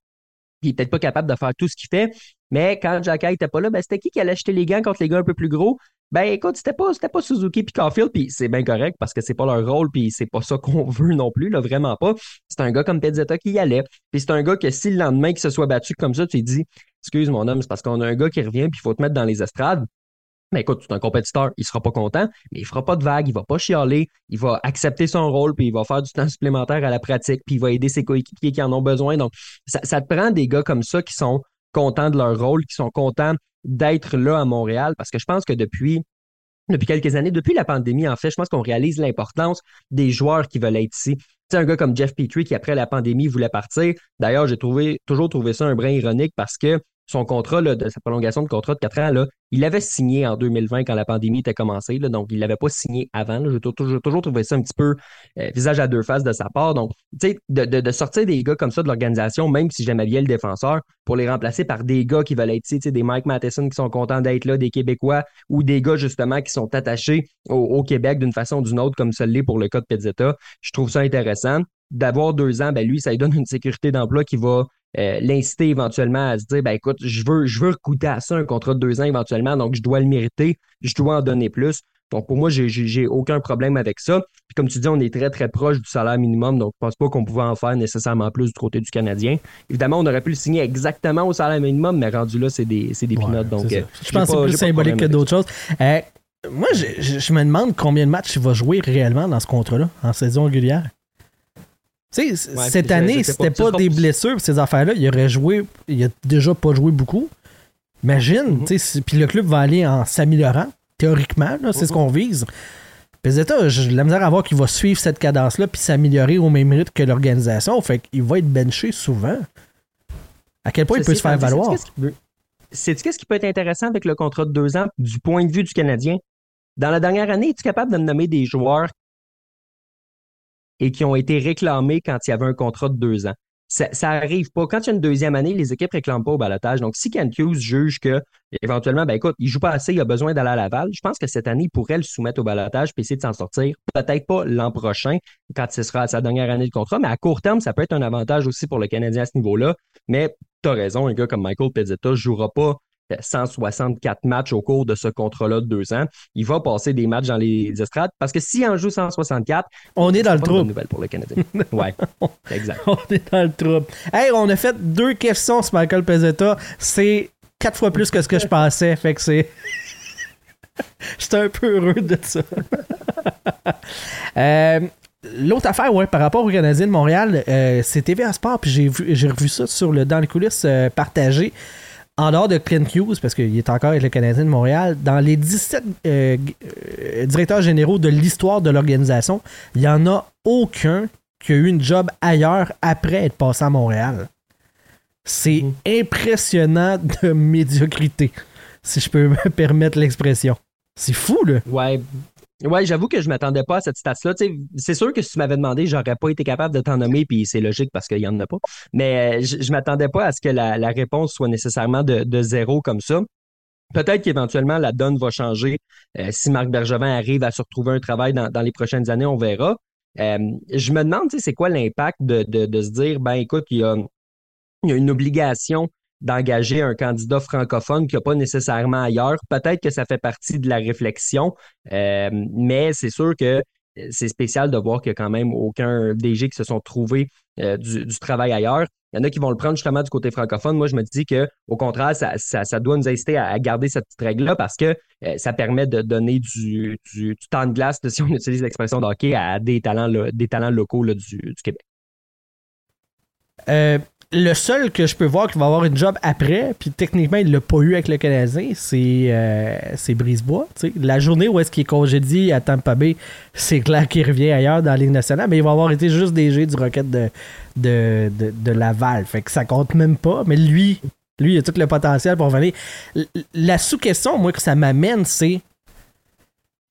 Il est peut-être pas capable de faire tout ce qu'il fait. Mais quand Jacky était pas là, ben, c'était qui qui allait acheter les gants contre les gars un peu plus gros? Ben écoute, c'était pas, c'était pas Suzuki puis Caulfield, puis c'est bien correct parce que c'est pas leur rôle, puis c'est pas ça qu'on veut non plus, là, vraiment pas. C'est un gars comme Pezzetta qui y allait, puis c'est un gars que si le lendemain qu'il se soit battu comme ça, tu lui dis Excuse mon homme, c'est parce qu'on a un gars qui revient, puis il faut te mettre dans les estrades. Mais écoute, c'est un compétiteur, il sera pas content, mais il fera pas de vagues, il va pas chialer, il va accepter son rôle, puis il va faire du temps supplémentaire à la pratique, puis il va aider ses coéquipiers qui en ont besoin. Donc, ça, ça te prend des gars comme ça qui sont contents de leur rôle, qui sont contents d'être là à Montréal, parce que je pense que depuis depuis quelques années, depuis la pandémie, en fait, je pense qu'on réalise l'importance des joueurs qui veulent être ici. C'est un gars comme Jeff Petrie qui, après la pandémie, voulait partir. D'ailleurs, j'ai trouvé, toujours trouvé ça un brin ironique parce que son contrat, de sa prolongation de contrat de 4 ans, là, il avait signé en 2020 quand la pandémie était commencée, là, donc il l'avait pas signé avant. J'ai toujours, toujours, trouvé ça un petit peu euh, visage à deux faces de sa part. Donc, tu sais, de, de, sortir des gars comme ça de l'organisation, même si j'aimais bien le défenseur, pour les remplacer par des gars qui veulent être ici, des Mike Matheson qui sont contents d'être là, des Québécois ou des gars justement qui sont attachés au, Québec d'une façon ou d'une autre, comme ça l'est pour le cas de Pizzetta. Je trouve ça intéressant. D'avoir deux ans, ben lui, ça lui donne une sécurité d'emploi qui va euh, l'inciter éventuellement à se dire ben écoute, je veux, je veux goûter à ça, un contrat de deux ans éventuellement, donc je dois le mériter, je dois en donner plus. Donc pour moi, j'ai aucun problème avec ça. Puis comme tu dis, on est très très proche du salaire minimum, donc je pense pas qu'on pouvait en faire nécessairement plus du côté du Canadien. Évidemment, on aurait pu le signer exactement au salaire minimum, mais rendu là, c'est des, des pinottes. Donc euh, je pense que c'est plus symbolique que d'autres choses. Euh, moi, je, je, me demande combien de matchs il va jouer réellement dans ce contrat-là, en saison régulière. Tu sais, cette année, c'était pas, des blessures, ces affaires-là, il aurait joué, il a déjà pas joué beaucoup. Imagine, mm-hmm. puis le club va aller en s'améliorant, théoriquement, c'est ce mm-hmm. qu'on vise. Peseta, j'ai la misère à voir qu'il va suivre cette cadence-là puis s'améliorer au même rythme que l'organisation. Fait qu'il va être benché souvent. À quel point il peut se faire valoir? C'est ce qui peut être intéressant avec le contrat de deux ans du point de vue du Canadien? Dans la dernière année, es-tu capable de nommer des joueurs et qui ont été réclamés quand il y avait un contrat de deux ans. Ça, ça arrive pas. Quand il y a une deuxième année, les équipes réclament pas au balotage. Donc, si Ken Hughes juge que, éventuellement, ben écoute, il joue pas assez, il a besoin d'aller à Laval, je pense que cette année, il pourrait le soumettre au balotage puis essayer de s'en sortir. Peut-être pas l'an prochain, quand ce sera sa dernière année de contrat, mais à court terme, ça peut être un avantage aussi pour le Canadien à ce niveau-là. Mais tu raison, un gars comme Michael Pezzetta jouera pas 164 matchs au cours de ce contrat-là de deux ans. Il va passer des matchs dans les estrades parce que s'il en joue 164, on est dans le trou. nouvelle pour le Canadien. ouais, exact. On est dans le trou. Hey, on a fait deux questions sur Michael Pezzetta. C'est quatre fois plus que ce que je pensais. Fait que c'est. J'étais un peu heureux de ça. Euh, l'autre affaire, ouais, par rapport au Canadien de Montréal, euh, c'est TVA Sport, puis j'ai, revu ça sur le, dans les coulisses euh, partagées en dehors de Clint Hughes, parce qu'il est encore avec le Canadien de Montréal, dans les 17 euh, euh, directeurs généraux de l'histoire de l'organisation, il n'y en a aucun qui a eu une job ailleurs après être passé à Montréal. C'est mhm. impressionnant de médiocrité, si je peux me permettre l'expression. C'est fou, là. Ouais, Ouais, j'avoue que je m'attendais pas à cette stats-là. C'est sûr que si tu m'avais demandé, j'aurais pas été capable de t'en nommer, puis c'est logique parce qu'il y en a pas. Mais euh, je, je m'attendais pas à ce que la, réponse soit nécessairement de, zéro comme ça. Peut-être qu'éventuellement la donne va changer euh, si Marc Bergevin arrive à se retrouver un travail dans, les prochaines années, on verra. Euh, je me demande, c'est quoi l'impact de, de, se dire, ben écoute, il y a, il y a une obligation d'engager un candidat francophone qui n'y a pas nécessairement ailleurs. Peut-être que ça fait partie de la réflexion, euh, mais c'est sûr que euh, c'est spécial de voir qu'il n'y a quand même aucun DG qui se sont trouvés euh, du, travail ailleurs. Il y en a qui vont le prendre justement du côté francophone. Moi, je me dis que au contraire, ça, doit nous inciter à, garder cette petite règle-là parce que ça permet de donner du, du, temps de glace, si on utilise l'expression de hockey, à des talents, des talents locaux du, du, Québec. Euh, le seul que je peux voir qui va avoir une job après, puis techniquement, il l'a pas eu avec le Canadien, c'est euh, Brisebois. La journée où est-ce qu'il est congédié à Tampa Bay, c'est clair qu'il revient ailleurs dans la Ligue nationale, mais il va avoir été juste DG du Rocket de, de, de, Laval. Fait que ça compte même pas, mais lui, lui, il a tout le potentiel pour venir. La sous-question, moi, que ça m'amène, c'est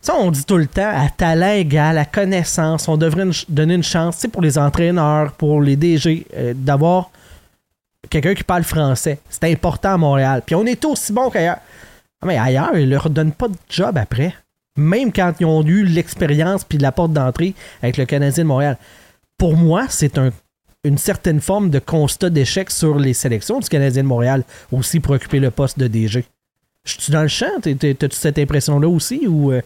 ça, on dit tout le temps, à talent égal, à connaissance, on devrait donner une chance pour les entraîneurs, pour les DG, euh, d'avoir quelqu'un qui parle français. C'est important à Montréal. Puis on est aussi bon qu'ailleurs. Ah, mais ailleurs, ils leur donnent pas de job après. Même quand ils ont eu l'expérience puis la porte d'entrée avec le Canadien de Montréal. Pour moi, c'est un, une certaine forme de constat d'échec sur les sélections du Canadien de Montréal aussi pour occuper le poste de DG. Je suis dans le champ? T'as-tu cette impression-là aussi ou. Euh?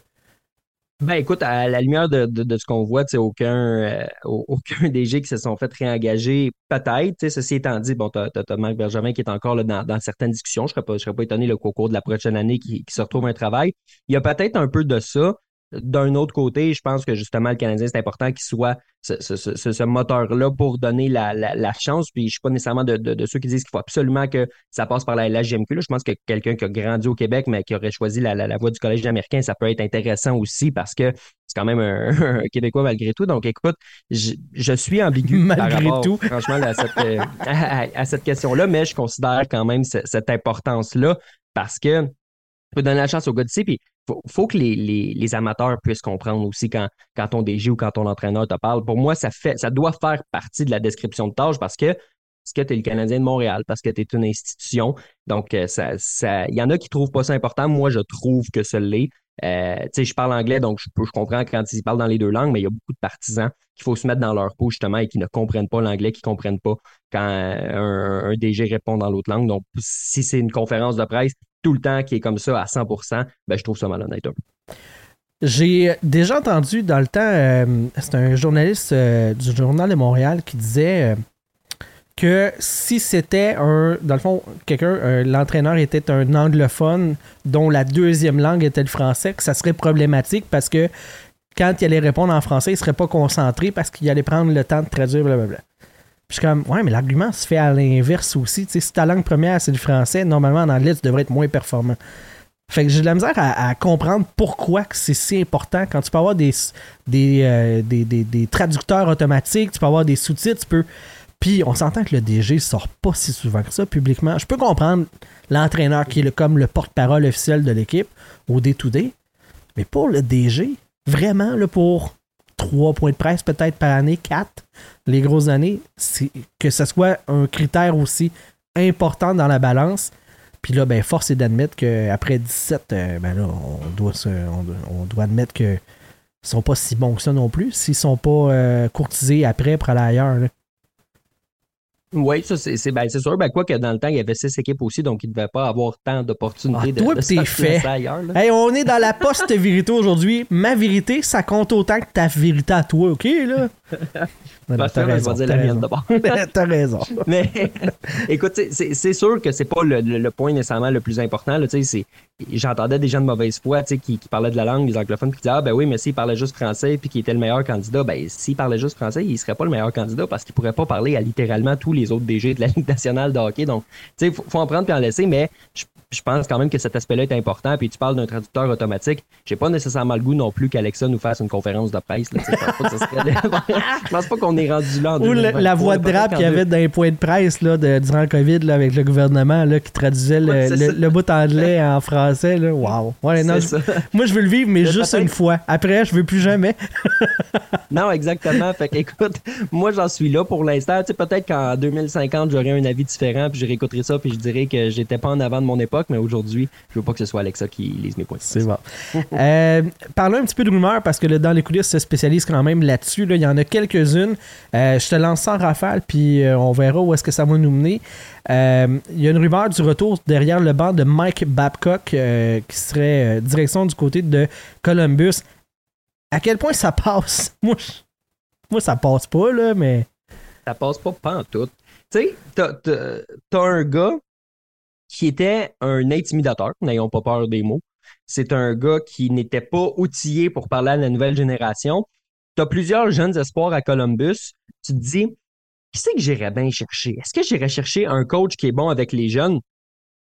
Ben écoute, à la lumière de, ce qu'on voit, aucun, euh, aucun DG qui se sont fait réengager, peut-être. Ceci étant dit, bon, tu as, Marc Bergevin qui est encore là, dans, certaines discussions. Je ne serais, serais, pas étonné le cours de la prochaine année qui, qui se retrouve un travail. Il y a peut-être un peu de ça. D'un autre côté, je pense que justement, le Canadien, c'est important qu'il soit ce, moteur-là pour donner la, chance. Puis je suis pas nécessairement de, ceux qui disent qu'il faut absolument que ça passe par la, la GMQ. Je pense que quelqu'un qui a grandi au Québec, mais qui aurait choisi la, voie du Collège américain, ça peut être intéressant aussi parce que c'est quand même un, Québécois malgré tout. Donc écoute, je, suis ambigu malgré par tout. franchement, à cette, euh, cette question-là, mais je considère quand même cette, importance-là parce que peut donner la chance au gars d'ici. Puis faut, faut que les, amateurs puissent comprendre aussi quand, quand ton DG ou quand ton entraîneur te parle. Pour moi, ça ça doit faire partie de la description de tâche parce que parce que tu es le Canadien de Montréal, parce que tu es une institution. Donc, euh, ça, ça, il y en a qui trouvent pas ça important. Moi, je trouve que ce l'est. Euh, tu sais, je parle anglais, donc je, je comprends quand ils parlent dans les deux langues, mais il y a beaucoup de partisans qu'il faut se mettre dans leur peau, justement, et qui ne comprennent pas l'anglais, qui ne comprennent pas quand un, un, DG répond dans l'autre langue. Donc, si c'est une conférence de presse, tout le temps qui est comme ça à 100%, ben, je trouve ça malhonnête. J'ai déjà entendu dans le temps, euh, c'est un journaliste euh, du Journal de Montréal qui disait euh, que si c'était un, dans le fond, quelqu'un, l'entraîneur était un anglophone dont la deuxième langue était le français, que ça serait problématique parce que quand il allait répondre en français, il serait pas concentré parce qu'il allait prendre le temps de traduire, blablabla je suis comme, ouais, mais l'argument se fait à l'inverse aussi. si ta langue première, c'est le français, normalement, en anglais, tu devrais être moins performant. Fait que j'ai de la misère à, comprendre pourquoi c'est si important. Quand tu peux avoir des, euh, des, des, traducteurs automatiques, tu peux avoir des sous-titres, tu peux. Puis on s'entend que le DG sort pas si souvent que ça publiquement. Je peux comprendre l'entraîneur qui est comme le porte-parole officiel de l'équipe au day-to-day. Mais pour le DG, vraiment, pour trois points de presse peut-être par année, quatre, les grosses années, que ce soit un critère aussi important dans la balance. Puis là, ben, force est d'admettre qu'après 17, euh, ben là, on doit, on, doit admettre qu'ils sont pas si bons que ça non plus. S'ils sont pas euh, courtisés après pour aller ailleurs. Oui, ça, c'est ben, sûr. Ben, quoi que dans le temps, il y avait six équipes aussi, donc il ne devait pas avoir tant d'opportunités ah, de, toi, de fait. ailleurs. on est dans la post-vérité aujourd'hui. Ma vérité, ça compte autant que ta vérité à toi, OK? Là? t'as raison. t'as. Mais écoute, c'est sûr que c'est pas le, point nécessairement le plus important. J'entendais des gens de mauvaise foi qui, qui parlaient de la langue, des anglophones, qui disaient Ah, ben oui, mais s'il parlait juste français puis qu'il était le meilleur candidat, ben s'il parlait juste français, il serait pas le meilleur candidat parce qu'il pourrait pas parler à littéralement tous les autres DG de la Ligue nationale de hockey. Donc, tu sais, faut, faut en prendre puis en laisser, mais je je pense quand même que cet aspect-là est important. Puis tu parles d'un traducteur automatique. J'ai pas nécessairement le goût non plus qu'Alexa nous fasse une conférence de presse. je pense pas qu'on est rendu là. En Ou la, voix de drap qu'il y avait dans les points de presse là, de, durant le COVID là, avec le gouvernement là, qui traduisait le, le, bout anglais en français. Là. Wow. Ouais, non, moi, je veux le vivre, mais, juste une fois. Après, je veux plus jamais. non, exactement. Fait écoute, moi, j'en suis là pour l'instant. Peut-être qu'en 2050, j'aurai un avis différent, puis je réécouterai ça, puis je dirais que j'étais pas en avant de mon époque mais aujourd'hui, je veux pas que ce soit Alexa qui lise mes points. C'est bon. euh, parlons un petit peu de rumeurs parce que dans les coulisses se spécialise quand même là-dessus. Il y en a quelques-unes. Euh, je te lance sans rafale, puis euh, on verra où est-ce que ça va nous mener. Euh, il y a une rumeur du retour derrière le banc de Mike Babcock qui serait direction du côté de Columbus. À quel point ça passe? Moi, moi ça passe pas, là, mais. Ça passe pas, pas en tout. Tu sais, t'as un gars qui était un intimidateur, n'ayons pas peur des mots. C'est un gars qui n'était pas outillé pour parler à la nouvelle génération. Tu as plusieurs jeunes espoirs à Columbus. Tu te dis, qui c'est que j'irais bien chercher? Est-ce que j'irais chercher un coach qui est bon avec les jeunes?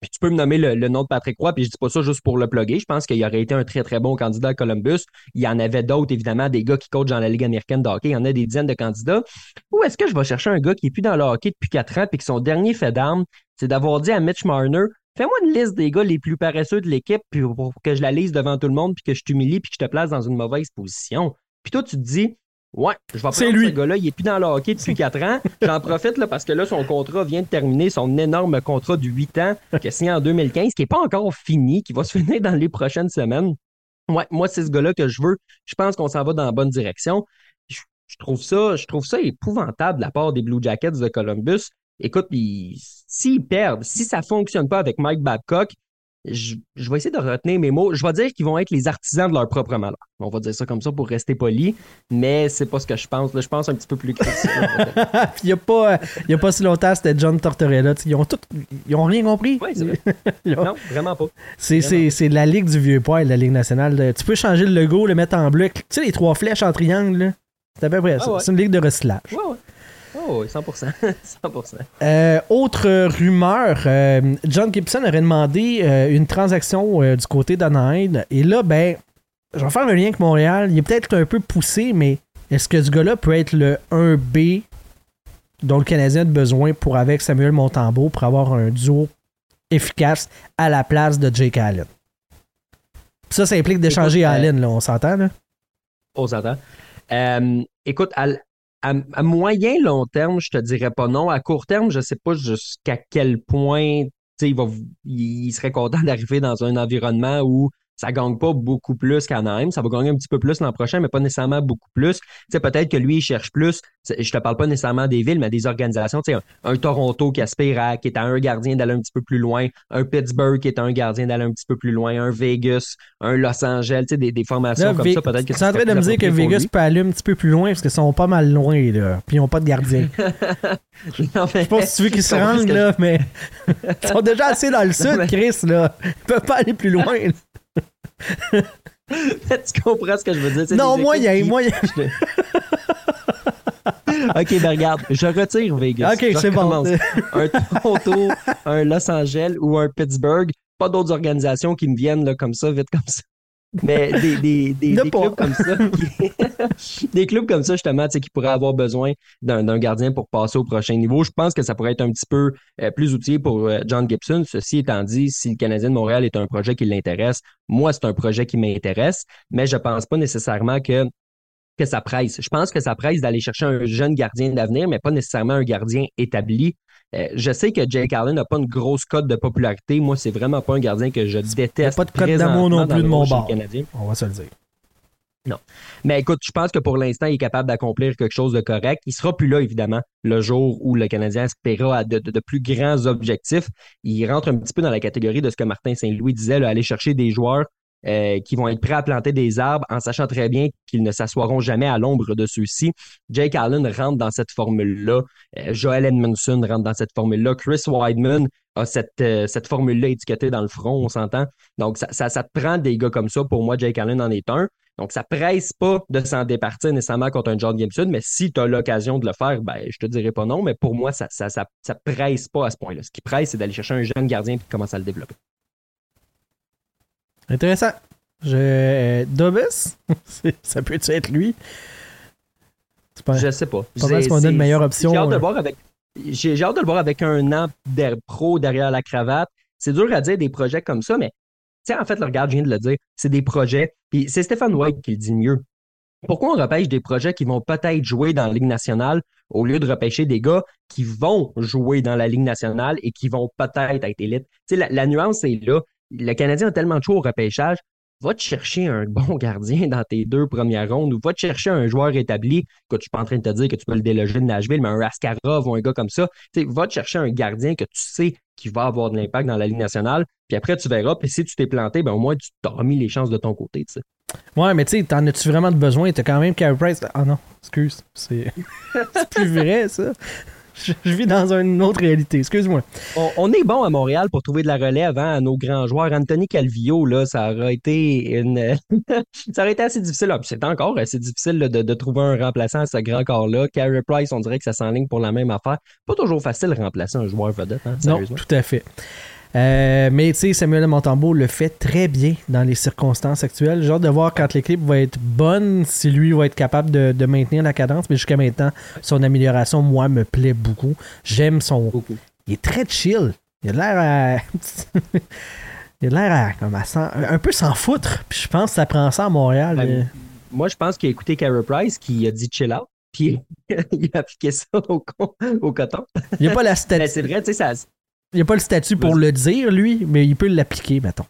Puis tu peux me nommer le, nom de Patrick Roy, puis je dis pas ça juste pour le plugger. Je pense qu'il aurait été un très, très bon candidat à Columbus. Il y en avait d'autres, évidemment, des gars qui coachent dans la Ligue américaine de hockey. Il y en a des dizaines de candidats. Ou est-ce que je vais chercher un gars qui est plus dans le hockey depuis quatre ans, puis que son dernier fait d'armes, c'est d'avoir dit à Mitch Marner, fais-moi une liste des gars les plus paresseux de l'équipe, puis pour que je la lise devant tout le monde, puis que je t'humilie, puis que je te place dans une mauvaise position. Puis toi, tu te dis, Ouais, je vais prendre lui. ce gars-là. Il est plus dans le hockey depuis 4 ans. J'en profite là, parce que là, son contrat vient de terminer, son énorme contrat de 8 ans qu'il a signé en 2015, qui n'est pas encore fini, qui va se finir dans les prochaines semaines. Ouais, moi, c'est ce gars-là que je veux. Je pense qu'on s'en va dans la bonne direction. Je, trouve ça, je trouve ça épouvantable de la part des Blue Jackets de Columbus. Écoute, s'ils perdent, si ça fonctionne pas avec Mike Babcock, je, vais essayer de retenir mes mots. Je vais dire qu'ils vont être les artisans de leur propre malheur. On va dire ça comme ça pour rester poli, mais c'est pas ce que je pense. je pense un petit peu plus que ça. il n'y a, pas, a pas si longtemps, c'était John Tortorella. Ils ont, tout, ils ont rien compris. Oui, c'est vrai. non, vraiment pas. C'est la Ligue du Vieux Poil, la Ligue nationale. Tu peux changer le logo, le mettre en bleu. Tu sais, les trois flèches en triangle, c'est à peu près ça. C'est une ligue de recyclage. Ouais, ouais. Oh, 100%. 100%. Euh, autre rumeur, euh, John Gibson aurait demandé euh, une transaction du côté d'Anaheim. Et là, ben, je vais faire le lien avec Montréal. Il est peut-être un peu poussé, mais est-ce que ce gars-là peut être le 1B dont le Canadien a besoin pour avec Samuel Montembeau pour avoir un duo efficace à la place de Jake Allen? ça, ça implique d'échanger Allen, là, on s'entend, là? On s'entend. écoute, à, moyen long terme, je te dirais pas non. À court terme, je sais pas jusqu'à quel point il, va, il serait content d'arriver dans un environnement où ça gagne pas beaucoup plus qu'Anaheim. Ça va gagner un petit peu plus l'an prochain, mais pas nécessairement beaucoup plus. Tu peut-être que lui, il cherche plus. Je te parle pas nécessairement des villes, mais des organisations. Tu sais, un, Toronto qui aspire à, qui est à un gardien d'aller un petit peu plus loin, un Pittsburgh qui est à un gardien d'aller un petit peu plus loin, un Vegas, un Los Angeles, tu sais, des, formations comme ça, peut-être que es en train de me dire que Vegas peut aller un petit peu plus loin parce qu'ils sont pas mal loin, là. Puis ils ont pas de gardien. non, mais... Je sais pas si tu veux qu'ils se rendent, là, mais ils sont déjà assez dans le sud, Chris, là. Ils peuvent pas aller plus loin. tu comprends ce que je veux dire? Non, moyen, moyen. ok, ben regarde, je retire Vegas. Ok, c'est bon. un Toronto, un Los Angeles ou un Pittsburgh. Pas d'autres organisations qui me viennent là, comme ça, vite comme ça. Mais des, des, des, des clubs comme ça, des clubs comme ça, justement, qui pourraient avoir besoin d'un gardien pour passer au prochain niveau. Je pense que ça pourrait être un petit peu euh, plus utile pour euh, John Gibson. Ceci étant dit, si le Canadien de Montréal est un projet qui l'intéresse, moi, c'est un projet qui m'intéresse, mais je pense pas nécessairement que que ça presse. Je pense que ça presse d'aller chercher un jeune gardien d'avenir, mais pas nécessairement un gardien établi. Euh, je sais que Jake Allen n'a pas une grosse cote de popularité. Moi, c'est vraiment pas un gardien que je déteste. pas de cote d'amour non plus de mon bord. On va se le dire. Non. Mais écoute, je pense que pour l'instant, il est capable d'accomplir quelque chose de correct. Il sera plus là, évidemment, le jour où le Canadien aspirera à de, plus grands objectifs. Il rentre un petit peu dans la catégorie de ce que Martin Saint-Louis disait, aller chercher des joueurs euh, qui vont être prêts à planter des arbres en sachant très bien qu'ils ne s'assoiront jamais à l'ombre de ceux-ci. Jake Allen rentre dans cette formule-là. Euh, Joel Edmondson rentre dans cette formule-là. Chris Weidman a cette, euh, cette formule-là étiquetée dans le front, on s'entend. Donc, ça, ça, te prend des gars comme ça. Pour moi, Jake Allen en est un. Donc, ça presse pas de s'en départir nécessairement contre un John Gibson, mais si tu as l'occasion de le faire, ben, je te dirais pas non, mais pour moi, ça, ça, ça, ça presse pas à ce point-là. Ce qui presse, c'est d'aller chercher un jeune gardien et de commencer à le développer. Intéressant. Je... Euh, Dobis, ça peut être lui? Pas... Je sais pas. Pas mal qu'on a une meilleure option. J'ai hâte, hâte de le voir avec un an pro derrière la cravate. C'est dur à dire des projets comme ça, mais en fait, le regarde, je viens de le dire, c'est des projets. Puis c'est Stéphane White qui le dit mieux. Pourquoi on repêche des projets qui vont peut-être jouer dans la Ligue nationale au lieu de repêcher des gars qui vont jouer dans la Ligue nationale et qui vont peut-être être élite? La, la nuance est là le Canadien a tellement de choix au repêchage. Va te chercher un bon gardien dans tes deux premières rondes ou va te chercher un joueur établi. que je suis pas en train de te dire que tu peux le déloger de Nashville, mais un Askarov ou un gars comme ça. va te chercher un gardien que tu sais qui va avoir de l'impact dans la Ligue nationale. Puis après, tu verras. Puis si tu t'es planté, ben au moins, tu t'as remis les chances de ton côté. sais. Ouais, mais tu sais, t'en as-tu vraiment de besoin? T'as quand même Carey Price. Ah non, excuse. C'est plus vrai, ça. Je, vis dans une autre réalité. Excuse-moi. On, est bon à Montréal pour trouver de la relève hein, à nos grands joueurs. Anthony Calvillo, là, ça aurait été une. ça aurait été assez difficile. Ah, c'est encore assez difficile de, trouver un remplaçant à ce grand corps-là. Carey Price, on dirait que ça s'enligne pour la même affaire. Pas toujours facile de remplacer un joueur vedette, hein, Non, tout à fait. Euh, mais tu sais, Samuel Montembeau le fait très bien dans les circonstances actuelles. Genre de voir quand l'équipe va être bonne, si lui va être capable de, maintenir la cadence. Mais jusqu'à maintenant, son amélioration, moi, me plaît beaucoup. J'aime son. Il est très chill. Il a l'air à. il a l'air comme un peu s'en foutre. Puis je pense que ça prend ça à Montréal. Ben, moi, je pense qu'il a écouté Carey Price qui a dit chill out. Puis il a appliqué ça au, au coton. Il n'y a pas la statue. c'est vrai, tu sais, ça il n'y a pas le statut pour le dire, lui, mais il peut l'appliquer, mettons.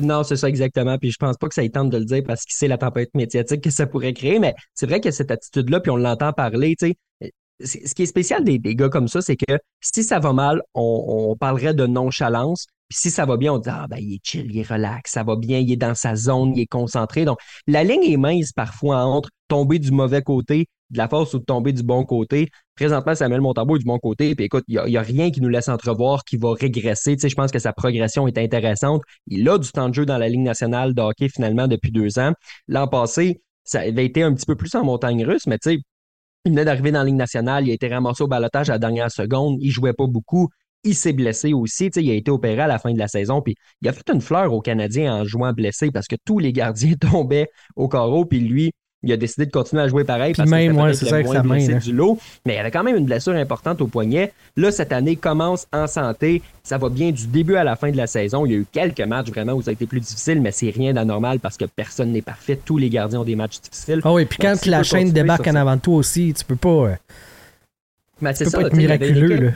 Non, c'est ça exactement. Puis je pense pas que ça ait tente de le dire parce qu'il sait la tempête médiatique que ça pourrait créer, mais c'est vrai que cette attitude-là, puis on l'entend parler, tu sais. Ce qui est spécial des, gars comme ça, c'est que si ça va mal, on, on parlerait de nonchalance. Puis si ça va bien, on dit Ah ben il est chill, il est relax, ça va bien, il est dans sa zone, il est concentré. Donc la ligne est mince parfois entre tomber du mauvais côté de la force ou de tomber du bon côté. Présentement, Samuel Montambeau est du bon côté. Puis écoute, il n'y a, rien qui nous laisse entrevoir qui va régresser. Tu sais, je pense que sa progression est intéressante. Il a du temps de jeu dans la Ligue nationale de hockey finalement depuis deux ans. L'an passé, ça avait été un petit peu plus en montagne russe, mais tu sais, il venait d'arriver dans la Ligue nationale, il a été ramassé au balotage à la dernière seconde, il jouait pas beaucoup. Il s'est blessé aussi. Il a été opéré à la fin de la saison. Puis il a fait une fleur aux Canadiens en jouant blessé parce que tous les gardiens tombaient au carreau. Puis lui, il a décidé de continuer à jouer pareil parce même, que c'est ça sa main, du lot. Mais il avait quand même une blessure importante au poignet. Là, cette année commence en santé. Ça va bien du début à la fin de la saison. Il y a eu quelques matchs vraiment où ça a été plus difficile, mais c'est rien d'anormal parce que personne n'est parfait. Tous les gardiens ont des matchs difficiles. Ah oui, puis quand la chaîne débarque en avant de toi aussi, tu peux pas. Euh, mais c'est ça, pas être miraculeux.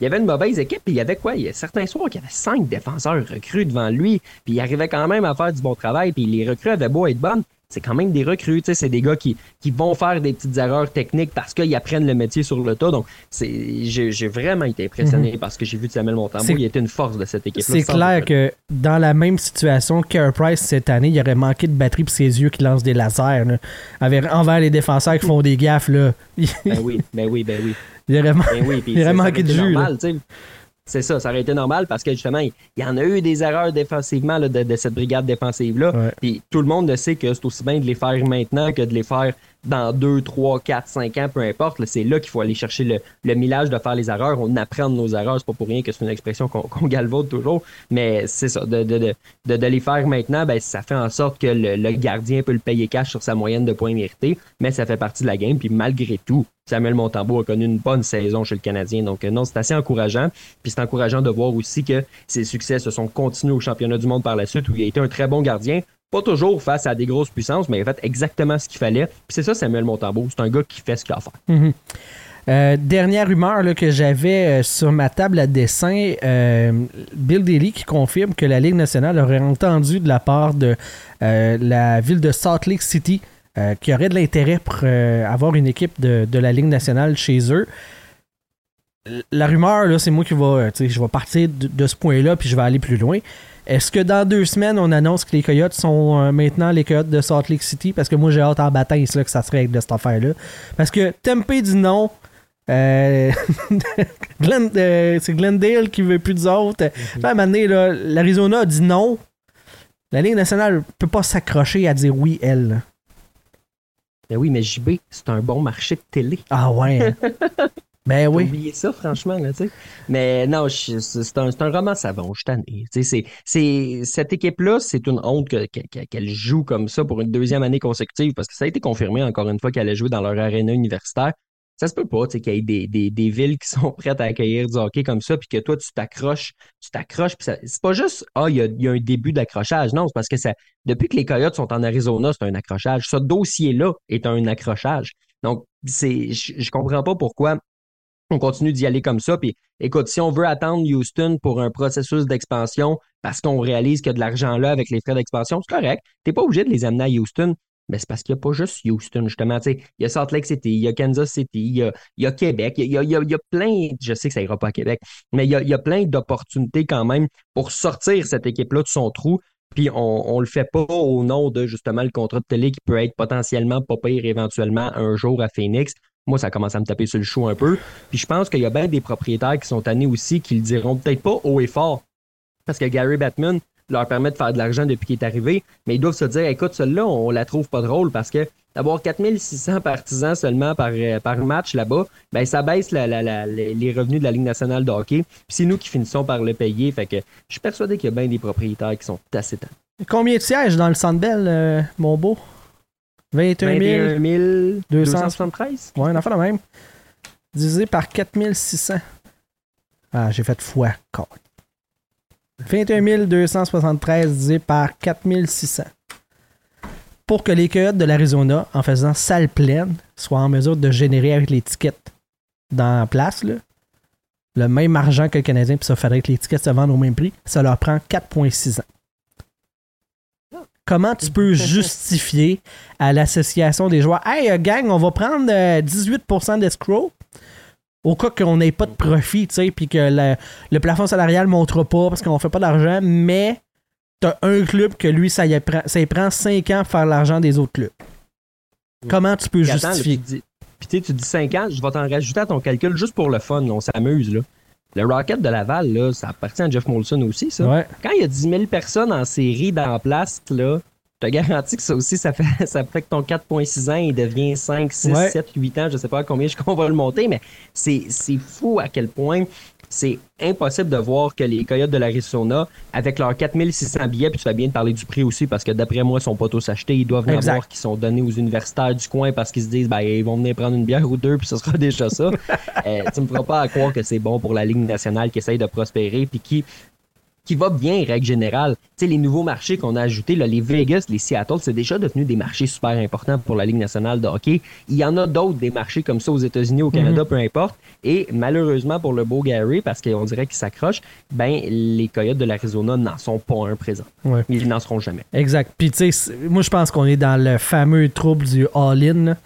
Il y avait une mauvaise équipe, puis il y avait quoi? Il y a certains soirs qu'il y avait cinq défenseurs recrues devant lui, puis il arrivait quand même à faire du bon travail, puis les recrues avaient beau être bonnes, c'est quand même des recrues, c'est des gars qui, qui vont faire des petites erreurs techniques parce qu'ils apprennent le métier sur le tas. Donc, j'ai vraiment été impressionné mhm. parce que j'ai vu Samuel Montembeau, il était une force de cette équipe. C'est clair que dans la même situation, Care Price cette année, il aurait manqué de batterie pour ses yeux qui lancent des lasers. envers les défenseurs qui font des gaffes. Là. ben oui, ben oui, ben oui. Il aurait, ben il aurait manqué de jus. C'est ça, ça aurait été normal parce que justement, il y en a eu des erreurs défensivement de, cette brigade défensive-là. Puis tout le monde le sait que c'est aussi bien de les faire maintenant que de les faire dans 2, 3, 4, 5 ans, peu importe. C'est là qu'il faut aller chercher le, le, millage de faire les erreurs. On apprend de nos erreurs. C'est pas pour rien que c'est une expression qu'on galvaude toujours. Mais c'est ça. De, de, de, de, les faire maintenant, ben, ça fait en sorte que le, le, gardien peut le payer cash sur sa moyenne de points mérités. Mais ça fait partie de la game. Puis malgré tout, Samuel Montembeau a connu une bonne saison chez le Canadien. Donc, euh, non, c'est assez encourageant. Puis c'est encourageant de voir aussi que ses succès se sont continués au championnat du monde par la suite, où il a été un très bon gardien. Pas toujours face à des grosses puissances, mais il a fait exactement ce qu'il fallait. Puis c'est ça, Samuel Montembeau. C'est un gars qui fait ce qu'il a à faire. Mhm. Euh, dernière rumeur que j'avais euh, sur ma table à dessin, Bill Daly qui confirme que la Ligue nationale aurait entendu de la part de la ville de Salt Lake City euh, qui aurait de l'intérêt pour euh, avoir une équipe de, la Ligue nationale chez eux. La rumeur, là, c'est moi qui va, je vais partir de, ce point-là, puis je vais aller plus loin. Est-ce que dans deux semaines, on annonce que les Coyotes sont euh, maintenant les Coyotes de Salt Lake City? Parce que moi, j'ai hâte en bataille là, que ça serait avec de cette affaire-là. Parce que Tempe dit non. c'est Glendale qui veut plus d'autres. autres. à un moment l'Arizona dit non. La Ligue nationale peut pas s'accrocher à dire oui, elle. Ben oui, mais JB, c'est un bon marché de télé. Ah ouais. Hein? ben oui. oublié ça, franchement, là, tu sais. Mais non, c'est un, un, roman savon, je tanné. C'est, cette équipe-là, c'est une honte qu'elle joue comme ça pour une deuxième année consécutive parce que ça a été confirmé encore une fois qu'elle allait jouer dans leur aréna universitaire ça se peut pas, qu'il y ait des, des, villes qui sont prêtes à accueillir du hockey comme ça, puis que toi, tu t'accroches, tu t'accroches, puis c'est pas juste, ah, il y a, y a, un début d'accrochage. Non, c'est parce que ça, depuis que les Coyotes sont en Arizona, c'est un accrochage. Ce dossier-là est un accrochage. Donc, c'est, je, je comprends pas pourquoi on continue d'y aller comme ça. Puis écoute, si on veut attendre Houston pour un processus d'expansion parce qu'on réalise qu'il y a de l'argent là avec les frais d'expansion, c'est correct. Tu n'es pas obligé de les amener à Houston. Mais c'est parce qu'il n'y a pas juste Houston, justement. il y a Salt Lake City, il y a Kansas City, il y a, il y a Québec, il y a, y a, plein, je sais que ça ira pas à Québec, mais il y a, il y a plein d'opportunités quand même pour sortir cette équipe-là de son trou. Puis on ne le fait pas au nom de justement le contrat de télé qui peut être potentiellement pas pire éventuellement un jour à Phoenix. moi, ça commence à me taper sur le chou un peu. Puis je pense qu'il y a bien des propriétaires qui sont tannés aussi qui le diront peut-être pas haut et fort. Parce que Gary Batman leur permet de faire de l'argent depuis qu'il est arrivé, mais ils doivent se dire écoute, celle-là, on la trouve pas drôle parce que d'avoir 4600 partisans seulement par, euh, par match là-bas, ben ça baisse les revenus de la Ligue nationale de hockey. Puis c'est nous qui finissons par le payer. Fait que je suis persuadé qu'il y a bien des propriétaires qui sont assez tannés. Combien de sièges dans le Sandbell, euh, mon beau? 21 273. Ouais, on a fait la même. Divisé par 4600. Ah, j'ai fait fois 4. 21 273 divisé par 4600. Pour que les coyotes de l'Arizona, en faisant salle pleine, soient en mesure de générer avec l'étiquette dans la place, le même argent que le Canadien, puis ça ferait que l'étiquette se vende au même prix, ça leur prend 4,6 ans. Comment tu peux justifier à l'association des joueurs Hey, gang, on va prendre 18% euh, d'escrow au cas qu'on n'ait pas de profit, tu sais, puis que le, plafond salarial ne montera pas parce qu'on fait pas d'argent, mais t'as un club que lui, ça y, prend, ça prend 5 ans pour faire l'argent des autres clubs. Comment tu peux justifier? Puis tu dis 5 ans, je vais t'en rajouter à ton calcul juste pour le fun, on s'amuse, là. Le Rocket de Laval, là, ça appartient à Jeff Molson aussi, ça. Quand il y a 10 000 personnes en série dans la place, là, te garantis que ça aussi, ça fait, ça fait que ton 4.6 ans, il devient 5, 6, 7, 8 ans. Je sais pas à combien on va le monter, mais c'est fou à quel point c'est impossible de voir que les Coyotes de l'Arizona, avec leurs 4600 billets, puis tu vas bien te parler du prix aussi, parce que d'après moi, ils sont pas tous achetés. Ils doivent en avoir qui sont donnés aux universitaires du coin parce qu'ils se disent, ben, ils vont venir prendre une bière ou deux, puis ce sera déjà ça. euh, tu me feras pas à croire que c'est bon pour la Ligue nationale qui essaye de prospérer, puis qui qui va bien, règle générale. Tu sais, les nouveaux marchés qu'on a ajoutés, là, les Vegas, les Seattle, c'est déjà devenu des marchés super importants pour la Ligue nationale de hockey. Il y en a d'autres, des marchés comme ça aux États-Unis, au Canada, mhm. peu importe. Et malheureusement pour le beau Gary, parce qu'on dirait qu'il s'accroche, ben, les Coyotes de l'Arizona n'en sont pas un présent. Ils n'en seront jamais. Exact. Puis, tu sais, moi, je pense qu'on est dans le fameux trouble du all-in.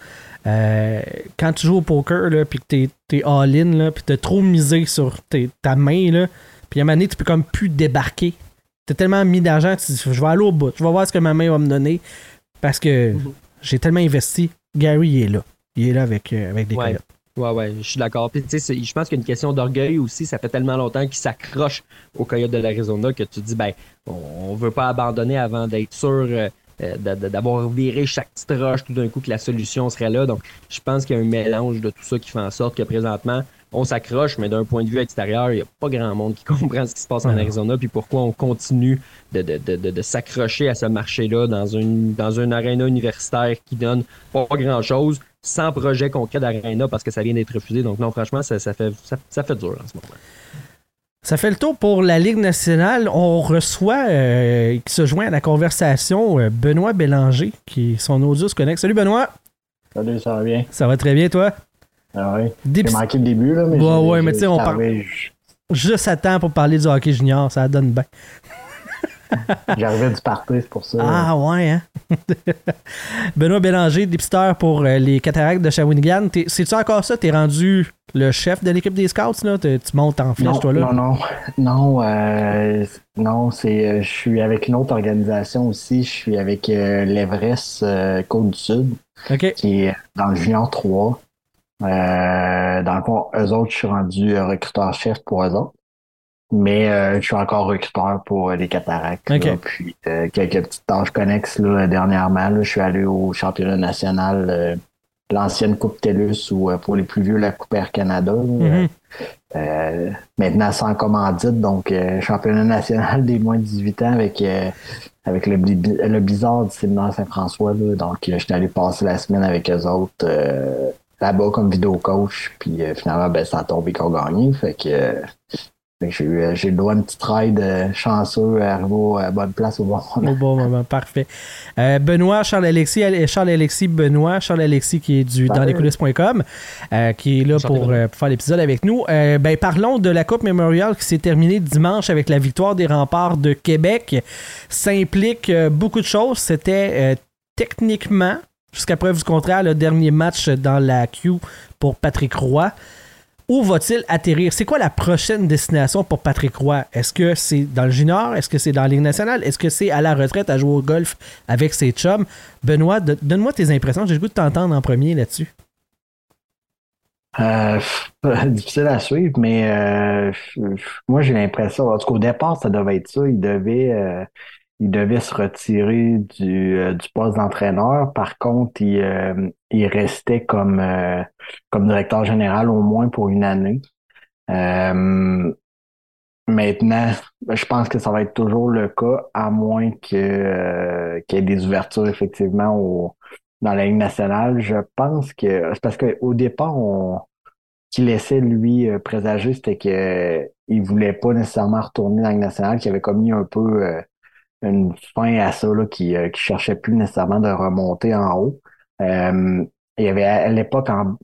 Euh, quand tu joues au poker, là, puis que t'es, es all-in, là, puis t'as trop misé sur ta main, là, puis à un moment donné, tu peux comme plus débarquer. T'as tellement mis d'argent, tu dis, je vais aller au bout, je vais voir ce que ma main va me donner. Parce que mhm. j'ai tellement investi. Gary, il est là. Il est là avec, euh, avec des ouais. Ouais, ouais, je suis d'accord. Puis, tu sais, je pense qu'il y a une question d'orgueil aussi. Ça fait tellement longtemps qu'il s'accroche aux Coyotes de l'Arizona que tu dis, ben, on veut pas abandonner avant d'être sûr euh, euh, d'avoir viré chaque petite roche tout d'un coup que la solution serait là. Donc, je pense qu'il y a un mélange de tout ça qui fait en sorte que présentement, on s'accroche, mais d'un point de vue extérieur, il n'y a pas grand monde qui comprend ce qui se passe en Arizona, puis pourquoi on continue de, de, s'accrocher à ce marché-là dans une, dans une aréna universitaire qui donne pas grand-chose, sans projet concret d'aréna parce que ça vient d'être refusé. Donc non, franchement, ça, fait, ça, fait dur en ce moment. Ça fait le tour pour la Ligue nationale. On reçoit, euh, qui se joint à la conversation, euh, Benoît Bélanger, qui son audio se connecte. Salut Benoît! Salut, ça va bien? Ça va très bien, toi? Ah. J'ai manqué le début, là, mais. Ouais, ouais, mais tu sais, on parle. Juste à temps pour parler du hockey junior, ça donne bien. J'arrivais du party, c'est pour ça. Ah ouais, hein? Benoît Bélanger, dépisteur pour euh, les cataractes de Shawinigan. C'est-tu encore ça? T'es rendu le chef de l'équipe des Scouts, là? Tu montes en flèche, toi, là? Non, non. Non, euh, non c'est, euh, je suis avec une autre organisation aussi. Je suis avec l'Everest Côte du Sud, qui est dans le Junior 3. Euh, dans le fond, eux autres, je suis rendu euh, recruteur-chef pour eux autres. Mais euh, je suis encore recruteur pour les cataractes. puis quelques petites tâches connexes là, dernièrement. je suis allé au championnat national, l'ancienne Coupe TELUS ou pour les plus vieux, la Coupe Air Canada. Mm-hmm. maintenant sans commandite, donc championnat national des moins de 18 ans avec avec le, le bizarre du séminaire Saint-François. Donc je suis allé passer la semaine avec eux autres là-bas comme vidéo coach. Puis euh, finalement, ben, ça a tombé qu'on gagnait. Fait que, euh, j'ai eu euh, j'ai le droit à une petite ride chanceux à arriver à bonne place au bon moment. Au bon moment, parfait. Benoît, Charles-Alexis, Charles-Alexis Benoît, Charles-Alexis qui est du dans les coulisses.com, qui est là pour, faire l'épisode avec nous. ben, parlons de la Coupe Memorial qui s'est terminée dimanche avec la victoire des remparts de Québec. Ça implique beaucoup de choses. C'était techniquement jusqu'à preuve du contraire, le dernier match dans la queue pour Patrick Roy. Où va-t-il atterrir? C'est quoi la prochaine destination pour Patrick Roy? Est-ce que c'est dans le junior? Est-ce que c'est dans la Ligue nationale? Est-ce que c'est à la retraite à jouer au golf avec ses chums? Benoît, donne-moi tes impressions. J'ai le goût de t'entendre en premier là-dessus. Euh, difficile à suivre, mais euh, moi j'ai l'impression, en tout cas au départ, ça devait être ça. Il devait, euh, il devait se retirer du, du poste d'entraîneur. Par contre, il, il restait comme, comme directeur général au moins pour une année. maintenant, je pense que ça va être toujours le cas, à moins que qu'il y ait des ouvertures effectivement au, dans la Ligue nationale, je pense que c'est parce qu'au départ, on qui laissait lui euh, présager, c'était qu'il euh, il voulait pas nécessairement retourner dans la Ligue nationale, qu'il avait commis un peu euh, une fin à ça, là, qui, qui cherchait plus nécessairement de remonter en haut. il y avait à l'époque en,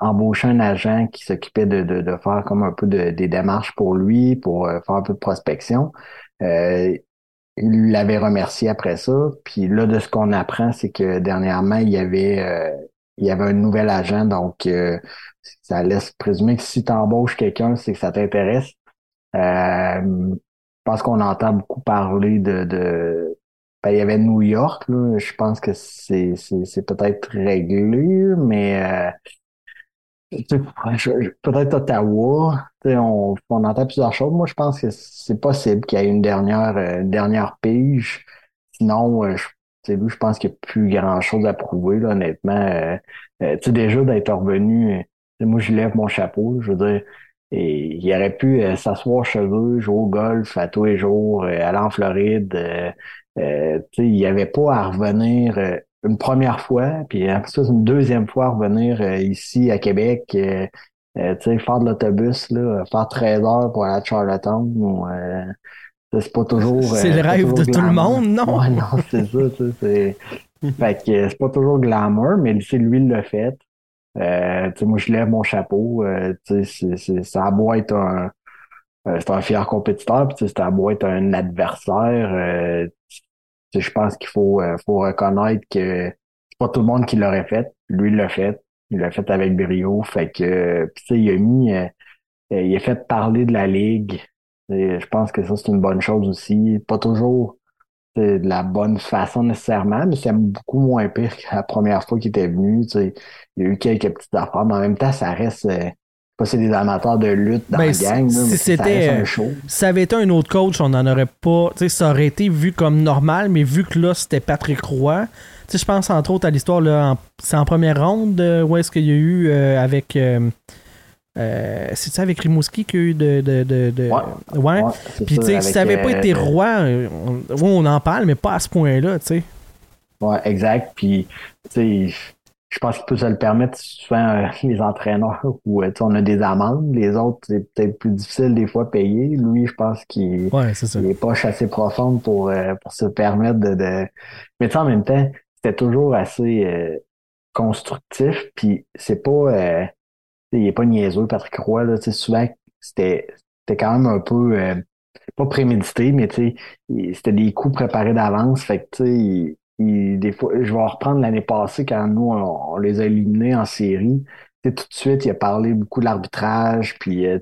embauché un agent qui s'occupait de, de, de, faire comme un peu de, des démarches pour lui, pour faire un peu de prospection il l'avait remercié après ça. Puis là, de ce qu'on apprend, c'est que dernièrement, il y avait euh, il y avait un nouvel agent, donc euh, ça laisse présumer que si tu embauches quelqu'un, c'est que ça t'intéresse. Euh, pense qu'on entend beaucoup parler de, ben, il y avait New York, je pense que c'est, peut-être réglé, mais Peut-être Ottawa. On, entend plusieurs choses. Moi, je pense que c'est possible qu'il y ait une dernière, euh, dernière pige. Sinon, euh, je, pense qu'il n'y a plus grand-chose à prouver, honnêtement. Euh, euh tu sais, déjà d'être revenu, moi, je lève mon chapeau. Je veux dire, et il aurait pu s'asseoir chez eux, jouer au golf à tous les jours, aller en Floride. Euh, il n'y avait pas à revenir une première fois, puis après ça, une deuxième fois revenir euh, ici à Québec, euh, euh, tu sais, faire de l'autobus, là, faire 13 heures pour aller à Charlottetown, ou, c'est pas toujours... c'est le rêve de tout le monde, non? Ouais, non, c'est ça, c'est... fait que c'est pas toujours glamour, mais c'est lui le fait. Euh, moi, je lève mon chapeau. Euh, ça a beau être un, c'est un fier compétiteur, puis ça a beau être un adversaire je pense qu'il faut, euh, faut reconnaître que c'est pas tout le monde qui l'aurait fait. Lui, il l'a fait. Il l'a fait avec brio. Fait que, tu sais, il a mis, euh, euh, il a fait parler de la ligue. je pense que ça, c'est une bonne chose aussi. Pas toujours de la bonne façon nécessairement, mais c'est beaucoup moins pire que la première fois qu'il était venu. Tu sais. Il y a eu quelques petites affaires, mais en même temps, ça reste pas c'est des amateurs de lutte dans ben, la gang. si c'était ça avait été un autre coach, on n'en aurait pas. Ça aurait été vu comme normal, mais vu que là, c'était Patrick Roy. Je pense entre autres à l'histoire, c'est en première ronde, euh, où est-ce qu'il y a eu euh, avec. Euh, c'est ça avec Rimouski qu'il y a eu de. de, de, ouais. Puis, tu sais, si ça n'avait pas été roi, on, on, en parle, mais pas à ce point-là, tu sais. Ouais, exact. Puis, tu sais, je pense qu'il peut se le permettre souvent euh, les entraîneurs où euh, on a des amendes. Les autres, c'est peut-être plus difficile des fois à payer. Lui, je pense qu'il n'est pas assez profond pour, euh, pour se permettre de. de... Mais en même temps, c'était toujours assez constructif. Puis c'est pas. Il est pas niaiseux, Patrick Roy. Là, souvent, c'était c'était quand même un peu pas prémédité, mais c'était des coups préparés d'avance. Fait que tu sais des fois, je vais reprendre l'année passée quand nous, on, les a éliminés en série. tout de suite, il a parlé beaucoup de l'arbitrage, puis euh,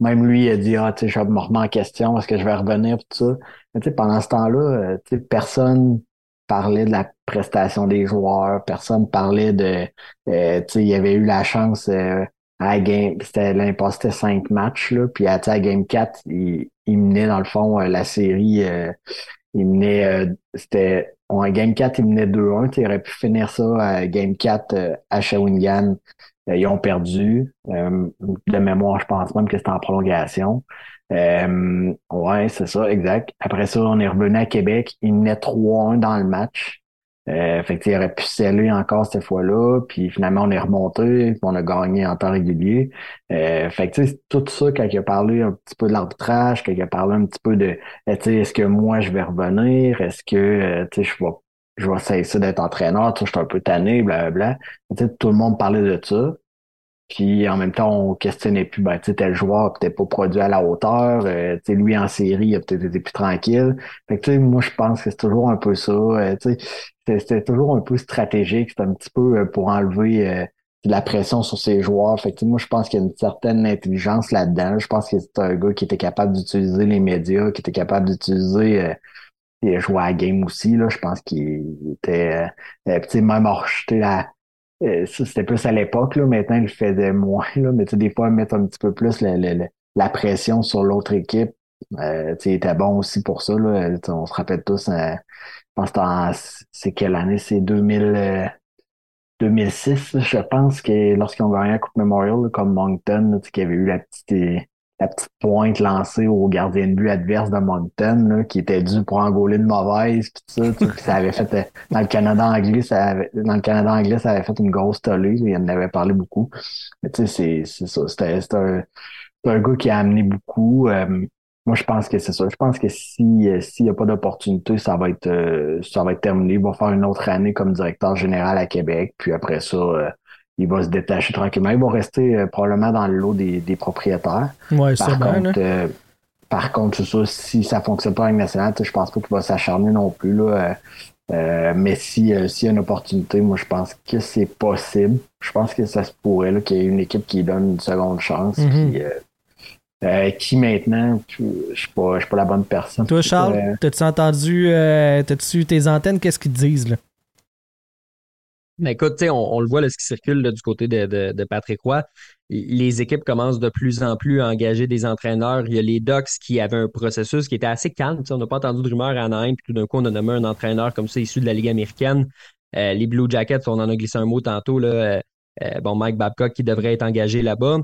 même lui, il a dit Ah, je vais me remettre en question, est-ce que je vais revenir, tout ça. Mais pendant ce temps-là, euh, personne parlait de la prestation des joueurs, personne parlait de euh, il y avait eu la chance à game, c'était c'était cinq matchs, là, puis à, à Game 4, il, il menait dans le fond la série il menait, c'était en Game 4, ils menaient 2-1. Ils auraient pu finir ça à Game 4 euh, à Shawinigan. Euh, ils ont perdu. Euh, de mémoire, je pense même que c'était en prolongation. Ouais, c'est ça, exact. Après ça, on est revenu à Québec. Ils menaient 3-1 dans le match. Euh, fait qu'il aurait pu sceller encore cette fois-là, puis finalement on est remonté, puis on a gagné en temps régulier. Euh, fait que tu tout ça, quand il a parlé un petit peu de l'arbitrage, quand il a parlé un petit peu de euh, tu sais, est-ce que moi je vais revenir, est-ce que euh, tu sais, je vais je vais cesser d'être entraîneur, tu je suis un peu tanné, blablabla. Tu sais, tout le monde parlait de ça. Puis en même temps, on questionnait plus, ben, tel joueur peut-être pas produit à la hauteur. Euh, tu sais, lui en série, il a peut-être été plus tranquille. Fait que moi je pense que c'est toujours un peu ça. Euh, tu sais, c'était toujours un peu stratégique. C'est un petit peu euh, pour enlever de la pression sur ses joueurs. Fait que moi, je pense qu'il y a une certaine intelligence là-dedans. Je pense que c'est un gars qui était capable d'utiliser les médias, qui était capable d'utiliser jouer à la game aussi. Là. Je pense qu'il était. Euh, même acheté la euh, c'était plus à l'époque, là. Maintenant, il le faisait moins, là. Mais des fois, mettre un petit peu plus la, la, pression sur l'autre équipe. Euh, il était bon aussi pour ça, là. on se rappelle tous, euh, je pense que c'est quelle année? C'est 2000, 2006, je pense que lorsqu'ils ont gagné la Coupe Memorial, comme Moncton, qui avait eu la petite la petite pointe lancée au gardien de but adverse de Moncton, qui était dû pour engoler de mauvaise, pis ça, ça avait fait euh, dans le Canada anglais, ça avait, dans le Canada anglais, ça avait fait une grosse tollée, il en avait parlé beaucoup. Mais tu sais, c'est ça. C'était un, un gars qui a amené beaucoup. Euh, moi, je pense que c'est ça. Je pense que si euh, s'il n'y a pas d'opportunité, ça va être ça va être terminé. Il va faire une autre année comme directeur général à Québec. Puis après ça, il va se détacher tranquillement. Il va rester euh, probablement dans le lot des, propriétaires. Ouais, par, contre, euh, par contre, ça, si ça ne fonctionne pas avec National, je pense pas qu'il va s'acharner non plus. Là, euh, mais si, s'il y a une opportunité, moi je pense que c'est possible. Je pense que ça se pourrait qu'il y ait une équipe qui donne une seconde chance. Mm-hmm. qui maintenant, je ne suis pas, pas la bonne personne. Toi, Charles, t'as-tu entendu, t'as-tu tes antennes, qu'est-ce qu'ils te disent là? Mais écoute, on, on le voit là, ce qui circule du côté de, de, Patrick Roy. Les équipes commencent de plus en plus à engager des entraîneurs. Il y a les Ducks qui avaient un processus qui était assez calme. on n'a pas entendu de rumeurs à Anaheim, puis tout d'un coup, on a nommé un entraîneur comme ça issu de la Ligue américaine. Euh, les Blue Jackets, on en a glissé un mot tantôt. Là, euh, euh, bon, Mike Babcock qui devrait être engagé là-bas.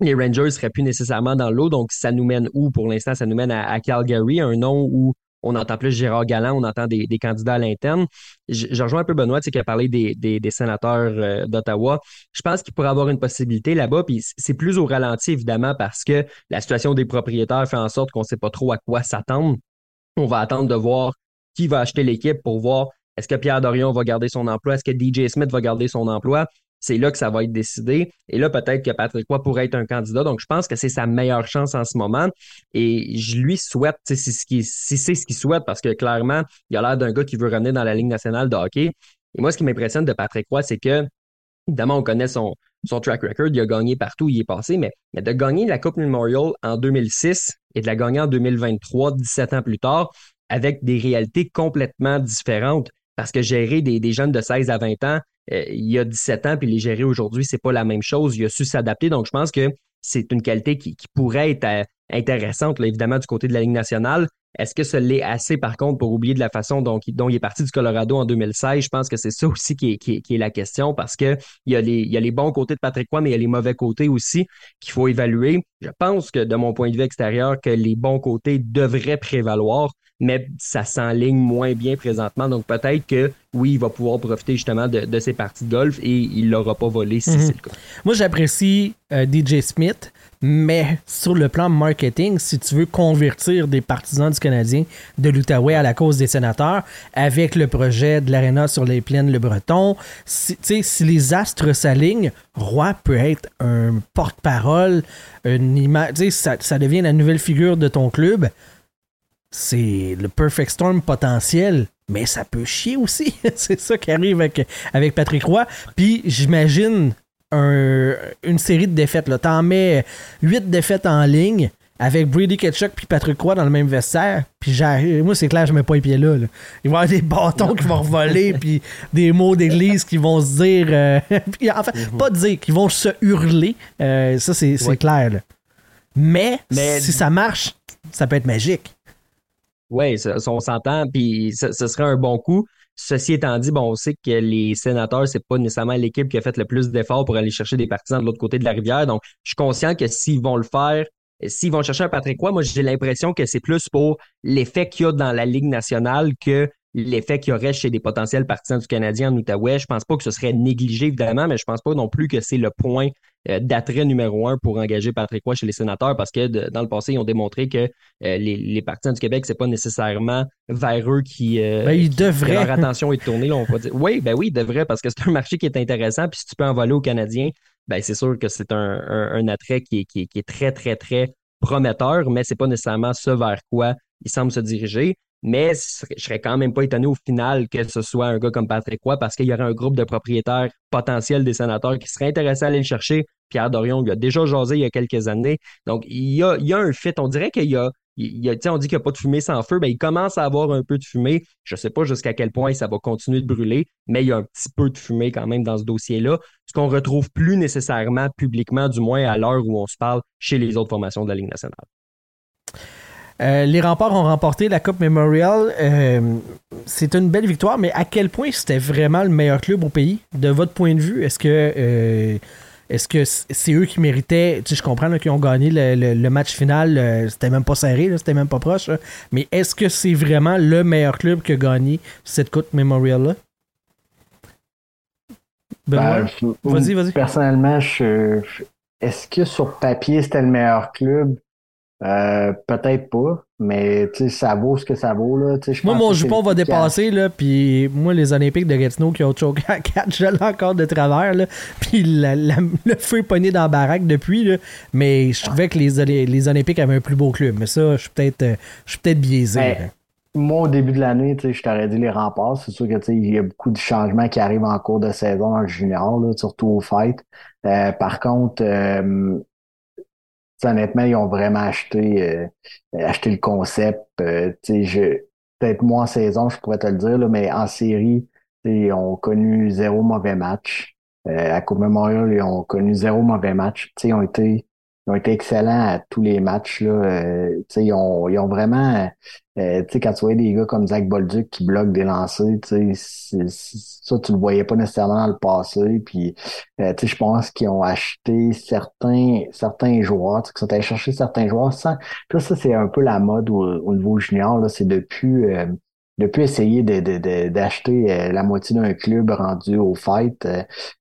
Les Rangers ne seraient plus nécessairement dans l'eau, donc ça nous mène où? Pour l'instant? Ça nous mène à, à Calgary, un nom où on entend plus Gérard Galland, on entend des, candidats à l'interne. Je, rejoins un peu Benoît, qui a parlé des, sénateurs euh, d'Ottawa. Je pense qu'il pourrait avoir une possibilité là-bas, puis c'est plus au ralenti, évidemment, parce que la situation des propriétaires fait en sorte qu'on ne sait pas trop à quoi s'attendre. On va attendre de voir qui va acheter l'équipe pour voir est-ce que Pierre Dorion va garder son emploi, est-ce que DJ Smith va garder son emploi. C'est là que ça va être décidé. Et là, peut-être que Patrick Roy pourrait être un candidat. Donc, je pense que c'est sa meilleure chance en ce moment. Et je lui souhaite, si c'est ce qu'il ce souhaite, parce que clairement, il a l'air d'un gars qui veut revenir dans la Ligue nationale de hockey. Et moi, ce qui m'impressionne de Patrick Roy, c'est que, évidemment, on connaît son, son track record. Il a gagné partout il est passé, mais, mais de gagner la Coupe Memorial en 2006 et de la gagner en 2023, 17 ans plus tard, avec des réalités complètement différentes. Parce que gérer des, des jeunes de 16 à 20 ans, euh, il y a 17 ans, puis les gérer aujourd'hui, c'est pas la même chose. Il a su s'adapter. Donc, je pense que c'est une qualité qui, pourrait être euh, intéressante, évidemment, du côté de la Ligue nationale. Est-ce que ça l'est assez, par contre, pour oublier de la façon dont, il est parti du Colorado en 2016? Je pense que c'est ça aussi qui est, la question parce que il y, a les, il y a les bons côtés de Patrick Roy, mais il y a les mauvais côtés aussi qu'il faut évaluer. Je pense que, de mon point de vue extérieur, que les bons côtés devraient prévaloir mais ça s'enligne moins bien présentement. Donc peut-être que oui, il va pouvoir profiter justement de, de ces parties de golf et il l'aura pas volé si mhm. c'est le cas. Moi, j'apprécie euh, DJ Smith, mais sur le plan marketing, si tu veux convertir des partisans du Canadien de l'Outaouais à la cause des sénateurs, avec le projet de l'Arena sur les plaines Le Breton, si, si les astres s'alignent, Roy peut être un porte-parole, une image, ça, ça devient la nouvelle figure de ton club c'est le perfect storm potentiel, mais ça peut chier aussi. c'est ça qui arrive avec, avec Patrick Roy. Puis j'imagine une série de défaites. T'en mets huit défaites en ligne avec Brady Ketchuk puis Patrick Roy dans le même vestiaire. Puis moi, c'est clair, je mets pas les pieds là. Il va y avoir des bâtons qui vont revoler, puis des mots d'église qui vont se dire. Euh, en fait, mhm. pas dire, qui vont se hurler. Euh, ça, c'est clair. Mais, Mais si ça marche, ça peut être magique. Oui, on s'entend, puis ce, serait un bon coup. Ceci étant dit, bon, on sait que les sénateurs, c'est pas nécessairement l'équipe qui a fait le plus d'efforts pour aller chercher des partisans de l'autre côté de la rivière. Donc, je suis conscient que s'ils vont le faire, s'ils vont chercher un Patrick Roy, moi, j'ai l'impression que c'est plus pour l'effet qu'il y a dans la Ligue nationale que l'effet qu'il y aurait chez des potentiels partisans du Canadien en Outaouais. Je pense pas que ce serait négligé, évidemment, mais je pense pas non plus que c'est le point euh, d'attrait numéro un pour engager Patrick Roy chez les sénateurs parce que dans le passé, ils ont démontré que euh, les, partisans du Québec, c'est pas nécessairement vers eux qui, euh, ben, leur attention est tournée. Là, on va dire. Oui, ben oui, ils devraient parce que c'est un marché qui est intéressant. Puis si tu peux en voler aux Canadiens, ben c'est sûr que c'est un, attrait qui est, très, très, très prometteur, mais c'est pas nécessairement ce vers quoi ils semblent se diriger. Mais je serais quand même pas étonné au final que ce soit un gars comme Patrick Roy parce qu'il y aurait un groupe de propriétaires potentiels des sénateurs qui seraient intéressés à aller le chercher. Pierre Dorion lui a déjà jasé il y a quelques années. Donc, il y a, il y a un fit. On dirait qu'il y a, on dit qu'il n'y a pas de fumée sans feu, mais il commence à avoir un peu de fumée. Je ne sais pas jusqu'à quel point ça va continuer de brûler, mais il y a un petit peu de fumée quand même dans ce dossier-là, ce qu'on retrouve plus nécessairement publiquement, du moins à l'heure où on se parle chez les autres formations de la Ligue nationale. Euh, les remparts ont remporté la Coupe Memorial. Euh, c'est une belle victoire, mais à quel point c'était vraiment le meilleur club au pays, de votre point de vue? Est-ce que euh, est-ce que c'est eux qui méritaient, tu sais, je comprends qu'ils ont gagné le, match final, c'était même pas serré, c'était même pas proche, mais est-ce que c'est vraiment le meilleur club qui a gagné cette Coupe Memorial-là? Ben, vas-y, vas-y. Personnellement, est-ce que sur papier c'était le meilleur club? Euh, peut-être pas, mais ça vaut ce que ça vaut. Là. Moi, mon jupon va dépasser, là, puis moi, les Olympiques de Gatineau qui ont choqué à 4, je l'ai encore de travers, là, puis le feu est pogné dans la baraque depuis, là, mais je trouvais que les, les Olympiques avaient un plus beau club, mais ça, je suis peut-être euh, peut biaisé. Ben, moi, au début de l'année, je t'aurais dit les remparts. C'est sûr que il y a beaucoup de changements qui arrivent en cours de saison dans le junior, là, surtout au fight. Euh, par contre, honnêtement, ils ont vraiment acheté, euh, acheté le concept. Euh, peut-être moi en saison, je pourrais te le dire, là, mais en série, ils ont connu zéro mauvais match. Euh, à Coupe Memorial, ils ont connu zéro mauvais match. ils ont été ils ont été excellents à tous les matchs. Là. Euh, ils, ont, ils ont vraiment, euh, quand tu vois des gars comme Zach Bolduc qui bloquent des lancers, ça, tu le voyais pas nécessairement dans le passé. Euh, je pense qu'ils ont acheté certains certains joueurs, qui sont allés chercher certains joueurs sans. Puis ça, c'est un peu la mode au, niveau junior. C'est depuis euh, depuis essayer de, d'acheter la moitié d'un club rendu au fight,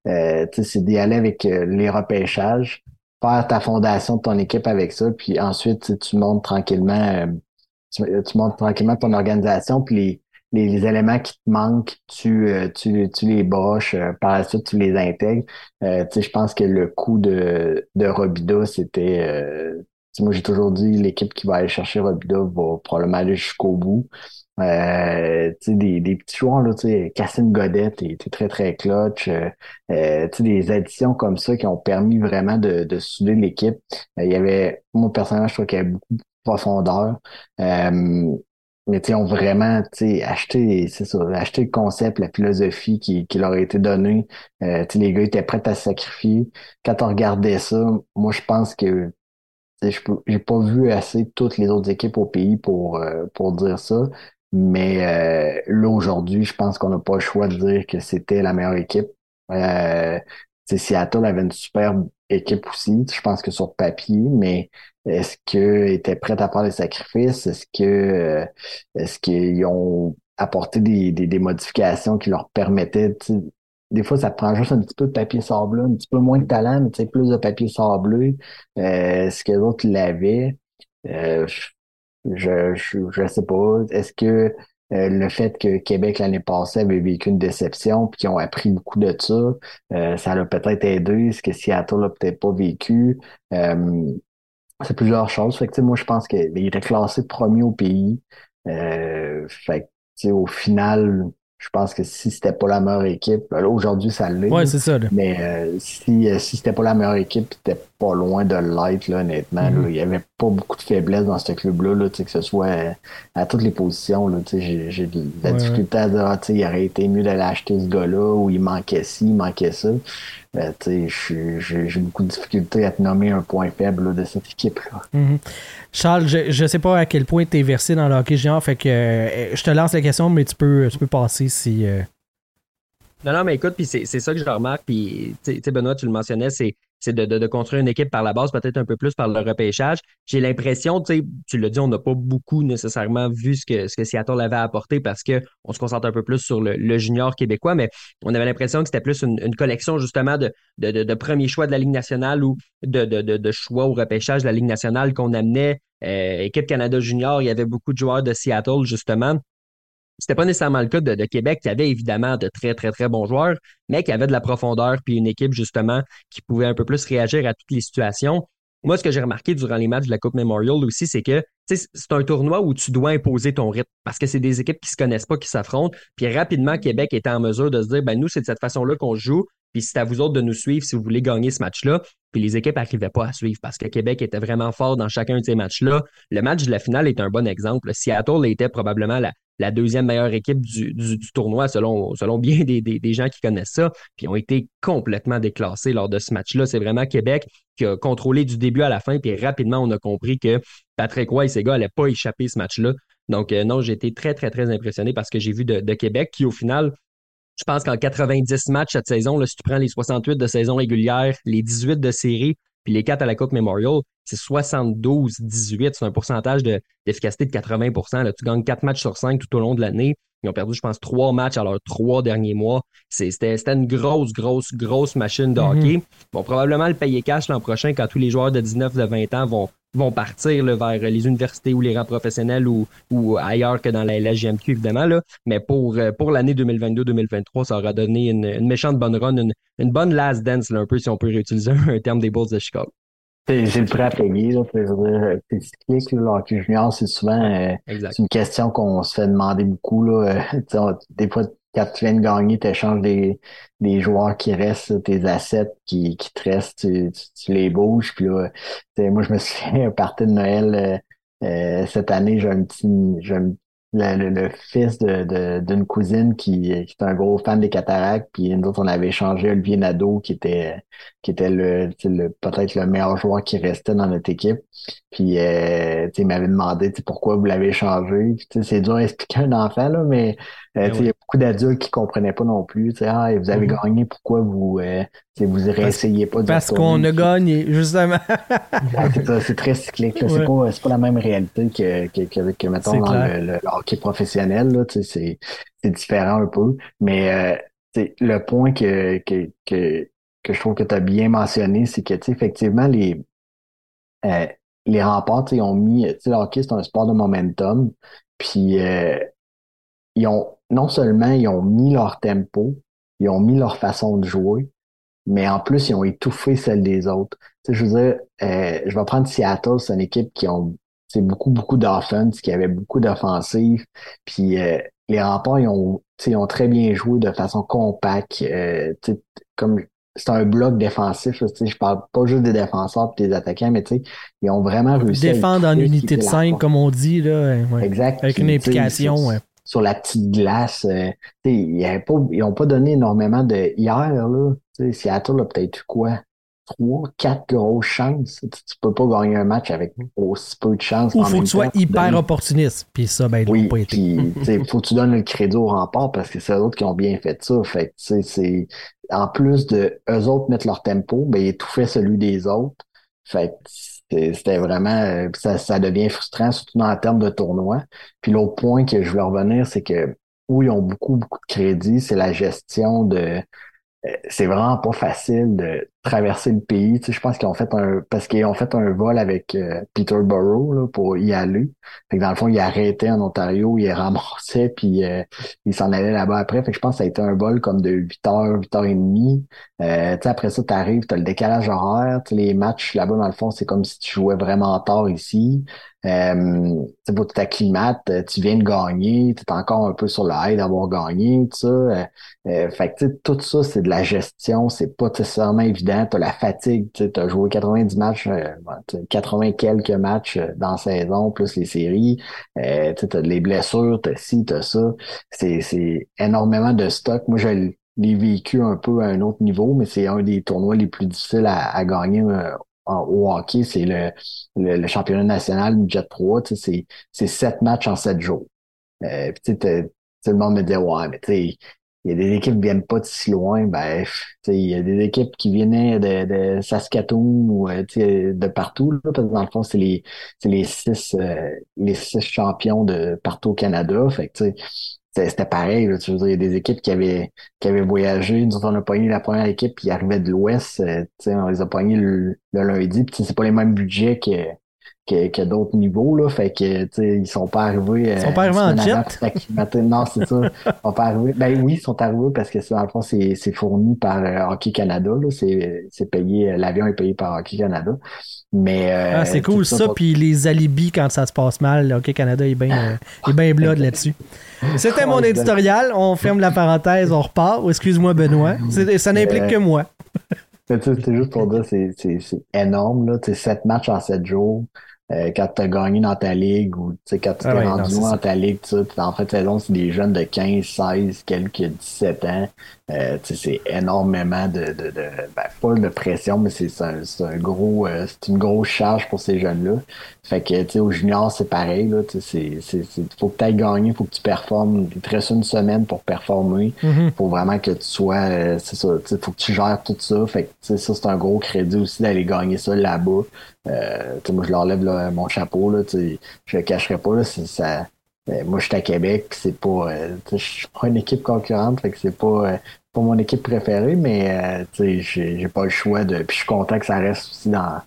euh, c'est d'y aller avec les repêchages faire ta fondation de ton équipe avec ça, puis ensuite tu montes tranquillement, euh, tu, montes tranquillement ton organisation, puis les, les, éléments qui te manquent, tu, euh, tu, tu les broches, euh, par la suite tu les intègres. Euh, je pense que le coup de, de Robida, c'était moi j'ai toujours dit l'équipe qui va aller chercher Robida va probablement aller jusqu'au bout. Euh, des, des petits joueurs, là, Cassine Godet était très, très clutch. Euh, euh des additions comme ça qui ont permis vraiment de, de souder l'équipe. Euh, il y avait, moi personnellement, je trouve qu'il y avait beaucoup de profondeur. Euh, mais tu ont vraiment acheté, ça, acheté le concept, la philosophie qui, qui leur a été donnée. Euh, les gars étaient prêts à se sacrifier. Quand on regardait ça, moi je pense que j'ai pas vu assez toutes les autres équipes au pays pour, pour dire ça. Mais euh, là, aujourd'hui, je pense qu'on n'a pas le choix de dire que c'était la meilleure équipe. Euh, Seattle avait une super équipe aussi, je pense que sur papier, mais est-ce qu'ils étaient prêts à faire des sacrifices? Est-ce que euh, est-ce qu'ils ont apporté des, des, modifications qui leur permettaient des fois, ça prend juste un petit peu de papier sablé, un petit peu moins de talent, mais plus de papier sablé. Euh, ce que les autres l'avaient. Euh, je, je sais pas. Est-ce que euh, le fait que Québec l'année passée avait vécu une déception puis qu'ils ont appris beaucoup de ça, euh, ça l'a peut-être aidé. Ce que Seattle l'a peut-être pas vécu. Euh, c'est plusieurs choses. Fait que, moi, je pense qu'il était classé premier au pays. fait que, au final, je pense que si c'était pas la meilleure équipe, aujourd'hui ça l'est. Ouais, c'est ça. Mais euh, si, euh, si c'était pas la meilleure équipe, c'était pas loin de l'être, là, honnêtement. Mm-hmm. Il y avait pas beaucoup de faiblesses dans ce club-là, là, que ce soit euh, à toutes les positions. J'ai, j'ai de la difficulté à dire ah, il aurait été mieux d'aller acheter ce gars-là ou il manquait ci, il manquait ça. Ben, j'ai beaucoup de difficultés à te nommer un point faible de cette équipe-là. Mm-hmm. Charles, je ne sais pas à quel point tu es versé dans le hockey géant, fait que euh, je te lance la question, mais tu peux, tu peux passer si. Euh, non, non, mais écoute, puis c'est ça que je remarque, puis tu sais, Benoît, tu le mentionnais, c'est c'est de, de, construire une équipe par la base, peut-être un peu plus par le repêchage. J'ai l'impression, tu sais, tu l'as dit, on n'a pas beaucoup nécessairement vu ce que, ce que Seattle avait apporté parce qu'on se concentre un peu plus sur le, junior québécois, mais on avait l'impression que c'était plus une, collection justement de, de, de, premiers choix de la Ligue nationale ou de, de, choix au repêchage de la Ligue nationale qu'on amenait. Euh, équipe Canada junior, il y avait beaucoup de joueurs de Seattle, justement. C'était pas nécessairement le cas de, Québec, qui avait évidemment de très, très, très bons joueurs, mais qui avait de la profondeur, puis une équipe, justement, qui pouvait un peu plus réagir à toutes les situations. Moi, ce que j'ai remarqué durant les matchs de la Coupe Memorial aussi, c'est que c'est un tournoi où tu dois imposer ton rythme parce que c'est des équipes qui se connaissent pas, qui s'affrontent. Puis rapidement, Québec était en mesure de se dire, ben nous, c'est de cette façon-là qu'on joue. Puis c'est à vous autres de nous suivre si vous voulez gagner ce match-là. Puis les équipes n'arrivaient pas à suivre parce que Québec était vraiment fort dans chacun de ces matchs-là. Le match de la finale est un bon exemple. Seattle était probablement la, deuxième meilleure équipe du, tournoi, selon, bien des, des, gens qui connaissent ça, puis ont été complètement déclassés lors de ce match-là. C'est vraiment Québec qui a contrôlé du début à la fin, puis rapidement, on a compris que Patrick Roy et ses gars n'allaient pas échapper ce match-là. Donc, euh, non, j'ai été très, très, très impressionné parce que j'ai vu de, Québec qui, au final, je pense qu'en 90 matchs cette saison, là, si tu prends les 68 de saison régulière, les 18 de série, puis les 4 à la Coupe Memorial, c'est 72-18. C'est un pourcentage d'efficacité de, 80 là. Tu gagnes 4 matchs sur 5 tout au long de l'année. Ils ont perdu, je pense, 3 matchs à leurs 3 derniers mois. C'était une grosse, grosse, grosse machine de mm-hmm. hockey. Bon, probablement le payer cash l'an prochain quand tous les joueurs de 19 de 20 ans vont, vont partir vers les universités ou les rangs professionnels ou, ou ailleurs que dans la, LGMQ, évidemment. Là. Mais pour, euh, pour l'année 2022-2023, ça aura donné une, méchante bonne run, une, bonne last dance, un peu, si on peut réutiliser un terme des Bulls de Chicago. J'ai le prêt à payer, là, c'est cyclique, là, junior, c'est souvent euh, une question qu'on se fait demander beaucoup. Là, euh, des fois, quand tu viens de gagner, tu échanges des, des joueurs qui restent, tes assets qui, qui te restent, tu, tu, les bouges. Puis là, moi, je me fait un party de Noël euh, euh cette année. J'ai un petit un le, le, fils de, d'une cousine qui, qui est un gros fan des cataractes. Puis nous autres, on avait échangé Olivier Nadeau, qui était qui était le, le peut-être le meilleur joueur qui restait dans notre équipe. Puis euh, il m'avait demandé pourquoi vous l'avez échangé. C'est dur à expliquer à un enfant, là, mais euh, ben il y a beaucoup d'adultes qui comprenaient pas non plus. Ah, vous avez mm-hmm. gagné, pourquoi vous euh, vous réessayez pas de Parce qu'on a gagné, justement. c'est très cyclique. C'est pas, pas la même réalité que, que, que, que mettons, dans le, hockey professionnel. C'est différent un peu. Mais euh, le point que, que, que, que je trouve que tu as bien mentionné, c'est que effectivement, les, euh, les remparts, ils ont mis. Le hockey, c'est un sport de momentum. Puis euh, ils ont non seulement ils ont mis leur tempo, ils ont mis leur façon de jouer, mais en plus, ils ont étouffé celle des autres. Tu sais, je veux dire, euh, je vais prendre Seattle, c'est une équipe qui ont c'est beaucoup, beaucoup d'offense, qui avait beaucoup d'offensives. Puis euh, les remparts, ils ont, ils ont très bien joué de façon compacte. Euh, comme c'est un bloc défensif. Je parle pas juste des défenseurs et des attaquants, mais ils ont vraiment réussi Défendre en unité de 5, comme on dit. Là, Exact. Avec une implication. Ouais sur la petite glace. Euh, ils n'ont pas donné énormément de hier. Là. Seattle a peut-être eu quoi? Trois, quatre grosses chances. Tu, tu, peux pas gagner un match avec aussi peu de chances. Il faut que tu sois hyper opportuniste. Puis ça, ben, oui, pas été. Il faut que tu donnes le crédit au rempart parce que c'est eux autres qui ont bien fait ça. Fait c'est en plus de eux autres mettre leur tempo, ben, ils étouffaient celui des autres. Fait c'était vraiment, euh, ça, ça devient frustrant, surtout dans le terme de tournoi. Puis l'autre point que je voulais revenir, c'est que où ils ont beaucoup, beaucoup de crédit, c'est la gestion de, euh, c'est vraiment pas facile de traverser le pays. Tu sais, je pense qu'ils ont fait un parce qu'ils ont fait un vol avec euh, Peterborough là, pour y aller. Fait que dans le fond, il arrêté en Ontario, il ramassait puis euh, il s'en allait là-bas après. Fait que je pense que ça a été un vol comme de 8 h 8 h 30 Euh, tu sais, après ça, tu arrives, tu as le décalage horaire. Tu sais, les matchs là-bas, dans le fond, c'est comme si tu jouais vraiment tard ici. Euh, tu t'acclimates, euh, tu viens de gagner, tu es encore un peu sur le high d'avoir gagné, tout ça. Euh, euh fait que tout ça, c'est de la gestion, c'est pas nécessairement évident. Tu as la fatigue, tu as joué 90 matchs, 80 quelques matchs dans la saison, plus les séries. Euh, tu as les blessures, tu as ci, tu as ça. C'est énormément de stock. Moi, je l'ai vécu un peu à un autre niveau, mais c'est un des tournois les plus difficiles à, à gagner au hockey, c'est le, le, championnat national Jet 3, c'est sept matchs en sept jours. Euh, puis le monde me dit Ouais, mais tu il y a des équipes qui viennent pas de si loin, ben il y a des équipes qui viennent de, de Saskatoon ou euh, de partout, là, parce que dans le fond, c'est les les six euh, les six champions de partout au Canada. Fait que c'était pareil. Là, tu veux dire, il y a des équipes qui avaient, qui avaient voyagé. Nous on a pogné la première équipe qui arrivait de l'Ouest. Euh, on les a pognés le, le lundi. Puis c'est pas les mêmes budgets que, que, que d'autres niveaux. Là, fait que tu sais, ils sont pas arrivés. Ils sont pas arrivés euh, en jet? Non, c'est ça. Ils sont pas arrivés. Ben oui, ils sont arrivés parce que dans le fond, c'est, c'est fourni par euh, Hockey Canada. Là. C'est, c'est payé, l'avion est payé par Hockey Canada. Mais ah, c'est cool ça, puis les alibis quand ça se passe mal, Hockey Canada est bien est bien blood là-dessus. C'était mon éditorial. On ferme la parenthèse, on repart. Excuse-moi, Benoît. Ça n'implique que moi. c'est juste pour dire, c'est énorme, là. C'est 7 matchs en 7 jours. Euh, quand tu as gagné dans ta ligue ou quand tu t'es ah rendu loin dans ta ligue, en fait, saison, c'est des jeunes de 15, 16, quelques 17 ans. Euh, c'est énormément de, de, de ben, pas de pression, mais c'est un, un, gros euh, c'est une grosse charge pour ces jeunes-là. Fait que tu sais, au junior, c'est pareil. Là, c'est, c'est, faut que tu ailles gagner, faut que tu performes. Il te reste une semaine pour performer. Mm Faut vraiment que tu sois. Euh, c'est ça, faut que tu gères tout ça. Fait que ça, c'est un gros crédit aussi d'aller gagner ça là-bas. Euh, moi, je leur lève mon chapeau. Là, je le cacherai pas. Là, ça, euh, moi, je suis à Québec, c'est pas, euh, je suis pas une équipe concurrente, fait que c'est pas, euh, pas mon équipe préférée, mais sais, j'ai pas le choix de. Puis je suis content que ça reste aussi dans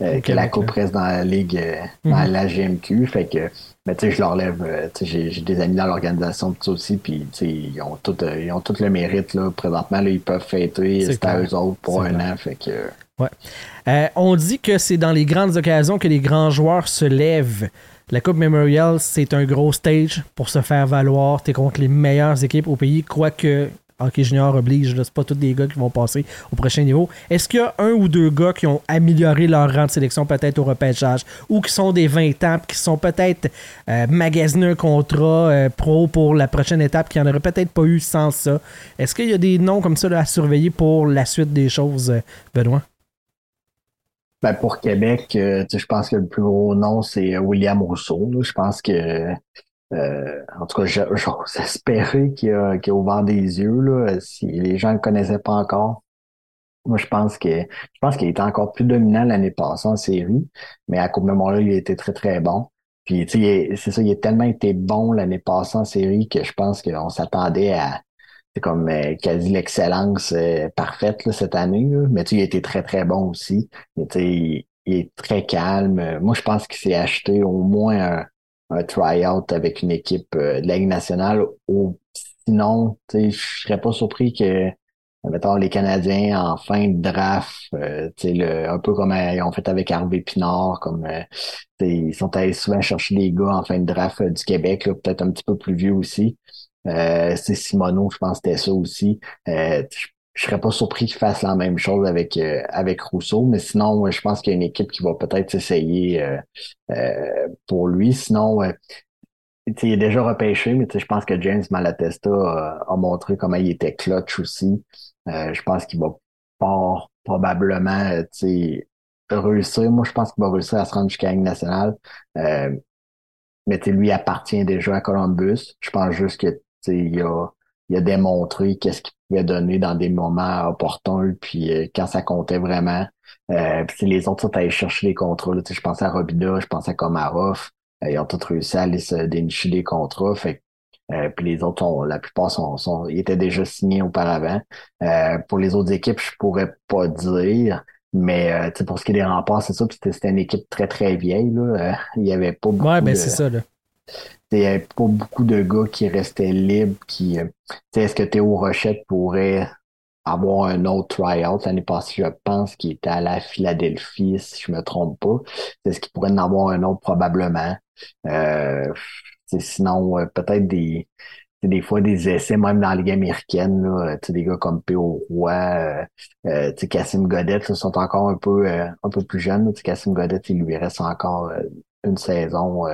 que la coupe reste dans la ligue, dans mhm. la GMQ, fait que. Mais tu sais, je leur lève, sais, j'ai des amis dans l'organisation tout aussi, puis tu sais, ils ont tout, ils ont tout le mérite là. Présentement, là, ils peuvent fêter, c'est à eux autres pour un an, fait que. Ouais. on dit que c'est dans les grandes occasions que les grands joueurs se lèvent. La Coupe Memorial, c'est un gros stage pour se faire valoir. Tu es contre les meilleures équipes au pays, quoique Hockey Junior oblige, c'est pas tous des gars qui vont passer au prochain niveau. Est-ce qu'il y a un ou deux gars qui ont amélioré leur rang de sélection peut-être au repêchage ou qui sont des 20 ans qui sont peut-être euh, magasinés un contrat euh, pro pour la prochaine étape qui en aurait peut-être pas eu sans ça? Est-ce qu'il y a des noms comme ça à surveiller pour la suite des choses, euh, Benoît? Ben pour Québec, je pense que le plus gros nom, c'est William Rousseau. Je pense que, euh, en tout cas, j'ose espérer qu'il a, a, ouvert des yeux là, si les gens ne le connaissaient pas encore. Moi, je pense que je pense qu'il était encore plus dominant l'année passée en série, mais à Coupe moment-là, il a été très, très bon. Puis, tu sais, c'est ça, il a tellement été bon l'année passée en série que je pense qu'on s'attendait à, comme euh, quasi l'excellence euh, parfaite là, cette année. Mais tu il a été très, très bon aussi. Mais tu il, il est très calme. Moi, je pense qu'il s'est acheté au moins un, un try-out avec une équipe euh, de la nationale. Ou sinon, je serais pas surpris que mettons les Canadiens en fin de draft, euh, le, un peu comme ils ont fait avec Harvey Pinard, comme ils sont allés souvent chercher des gars en fin de draft du Québec, peut-être un petit peu plus vieux aussi. Euh, c'est Simono, je pense que c'était ça aussi. Euh, je serais pas surpris qu'il fasse la même chose avec euh, avec Rousseau, mais sinon, je pense qu'il y a une équipe qui va peut-être essayer euh, pour lui. Sinon, il est déjà repêché, mais je pense que James Malatesta a, montré comment il était clutch aussi. je pense qu'il va pas probablement réussir. Moi, je pense qu'il va réussir à se rendre jusqu'à la nationale. mais lui appartient déjà à Columbus. Je pense juste que il a, il a démontré qu'est-ce qu'il pouvait donner dans des moments opportuns, puis euh, quand ça comptait vraiment. Euh, puis les autres sont allés chercher les contrats. Là, je pensais à Robida, je pensais à Komarov. Euh, ils ont tous réussi à aller se dénicher des contrats. Fait euh, puis les autres, sont, la plupart sont, sont, ils étaient déjà signés auparavant. pour les autres équipes, je pourrais pas dire. Mais pour ce qui est des remparts, c'est ça. C'était une équipe très, très vieille. Là. il y avait pas beaucoup. Ouais, ben c'est ça. Là il n'y avait pas beaucoup de gars qui restaient libres. Qui, euh, est-ce que Théo Rochette pourrait avoir un autre tryout? L'année passée, je pense qu'il était à la Philadelphie, si je me trompe pas. Est-ce qu'il pourrait en avoir un autre? Probablement? Euh, sinon, euh, peut-être des des fois des essais même dans la Ligue américaine, là, des gars comme P.O. Roy, euh, Cassim Godet sont encore un peu un peu plus jeunes. Cassim Godet, il lui reste encore une saison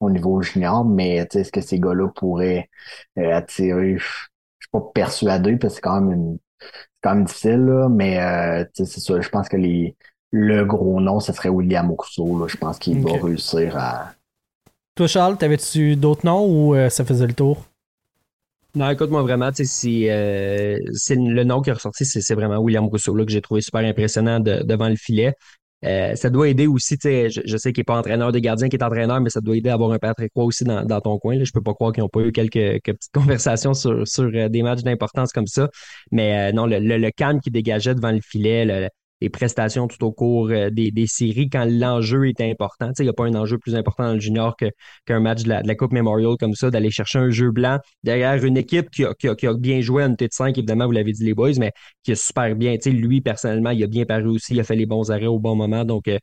au niveau junior, mais est-ce que ces gars-là pourraient euh, attirer? Je suis pas persuadé parce que c'est quand même une c'est quand même difficile, là, mais euh, c'est ça. Je pense que les le gros nom, ce serait William Rousseau. Je pense qu'il va réussir à. Toi, Charles, t'avais-tu d'autres noms ou euh, ça faisait le tour? Non, écoute-moi vraiment, c'est euh, le nom qui est ressorti, c'est vraiment William Rousseau là, que j'ai trouvé super impressionnant devant le filet. Euh, ça doit aider aussi, je, je sais qu'il n'est pas entraîneur de gardien, qui est entraîneur, mais ça doit aider à avoir un Patrick Roy aussi dans, ton coin. Là. Je peux pas croire qu'ils n'ont pas eu quelques, petites conversations sur, sur euh, des matchs d'importance comme ça. Mais euh, non, le, le, le, calme qui dégageait devant le filet, le, les prestations tout au cours euh, des, des séries quand l'enjeu est important. Il n'y a pas un enjeu plus important dans le junior qu'un match de la, Coupe Memorial comme ça, d'aller chercher un jeu blanc derrière une équipe qui a, qui a, qui a bien joué à une tête 5, évidemment, vous l'avez dit les boys, mais qui est super bien. sais lui, personnellement, il a bien paru aussi, il a fait les bons arrêts au bon moment. Donc, euh,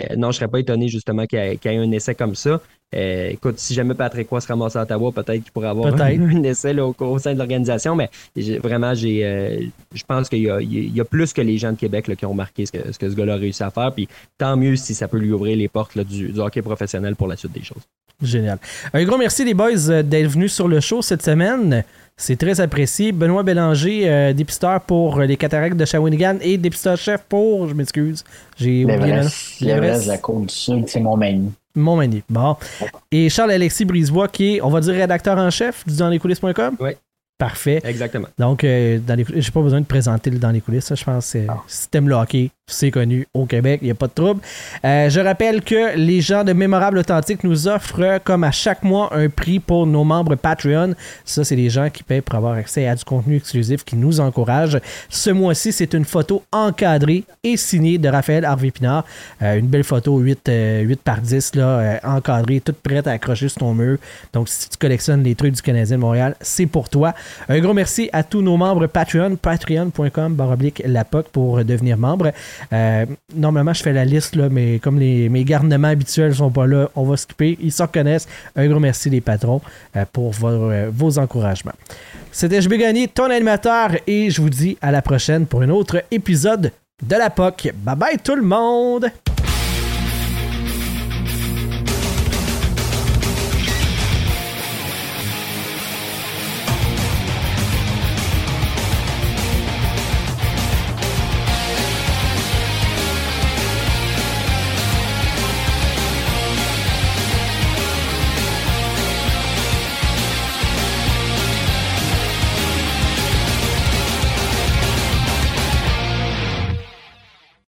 euh, non, je serais pas étonné justement qu'il y, ait un essai comme ça. Écoute, si jamais Patrick Roy se ramasse à Ottawa, peut-être qu'il pourrait avoir un, essai au, sein de l'organisation, mais vraiment, j'ai, je pense qu'il y a, plus que les gens de Québec qui ont remarqué ce que, ce, gars-là a réussi à faire. Puis tant mieux si ça peut lui ouvrir les portes du, hockey professionnel pour la suite des choses. Génial. Un gros merci les boys d'être venus sur le show cette semaine. C'est très apprécié. Benoît Bélanger, euh, dépisteur pour les cataractes de Shawinigan et dépisteur chef pour, je m'excuse, j'ai oublié L'Everest de la Côte du Sud, c'est mon mani. Mon mani, bon. Et Charles-Alexis Brisebois, qui est, on va dire, rédacteur en chef du dans les coulisses.com. Oui. Parfait. Exactement. Donc, euh, dans les j'ai pas besoin de présenter dans les coulisses. je pense que système le hockey, c'est connu au Québec, il n'y a pas de trouble. Euh, je rappelle que les gens de Mémorable Authentique nous offrent, comme à chaque mois, un prix pour nos membres Patreon. Ça, c'est les gens qui payent pour avoir accès à du contenu exclusif qui nous encourage. Ce mois-ci, c'est une photo encadrée et signée de Raphaël Harvey Pinard. Euh, une belle photo 8, 8 par 10, là, encadrée, toute prête à accrocher sur ton mur. Donc, si tu collectionnes les trucs du Canadien de Montréal, c'est pour toi. Un gros merci à tous nos membres Patreon, patreon.com baroblique la pour devenir membre. Euh, normalement, je fais la liste, mais comme les, mes garnements habituels sont pas là, on va skipper. Ils se reconnaissent. Un gros merci les patrons euh, pour euh, vos, encouragements. C'était vais gagner ton animateur et je vous dis à la prochaine pour un autre épisode de la POC. Bye bye tout le monde!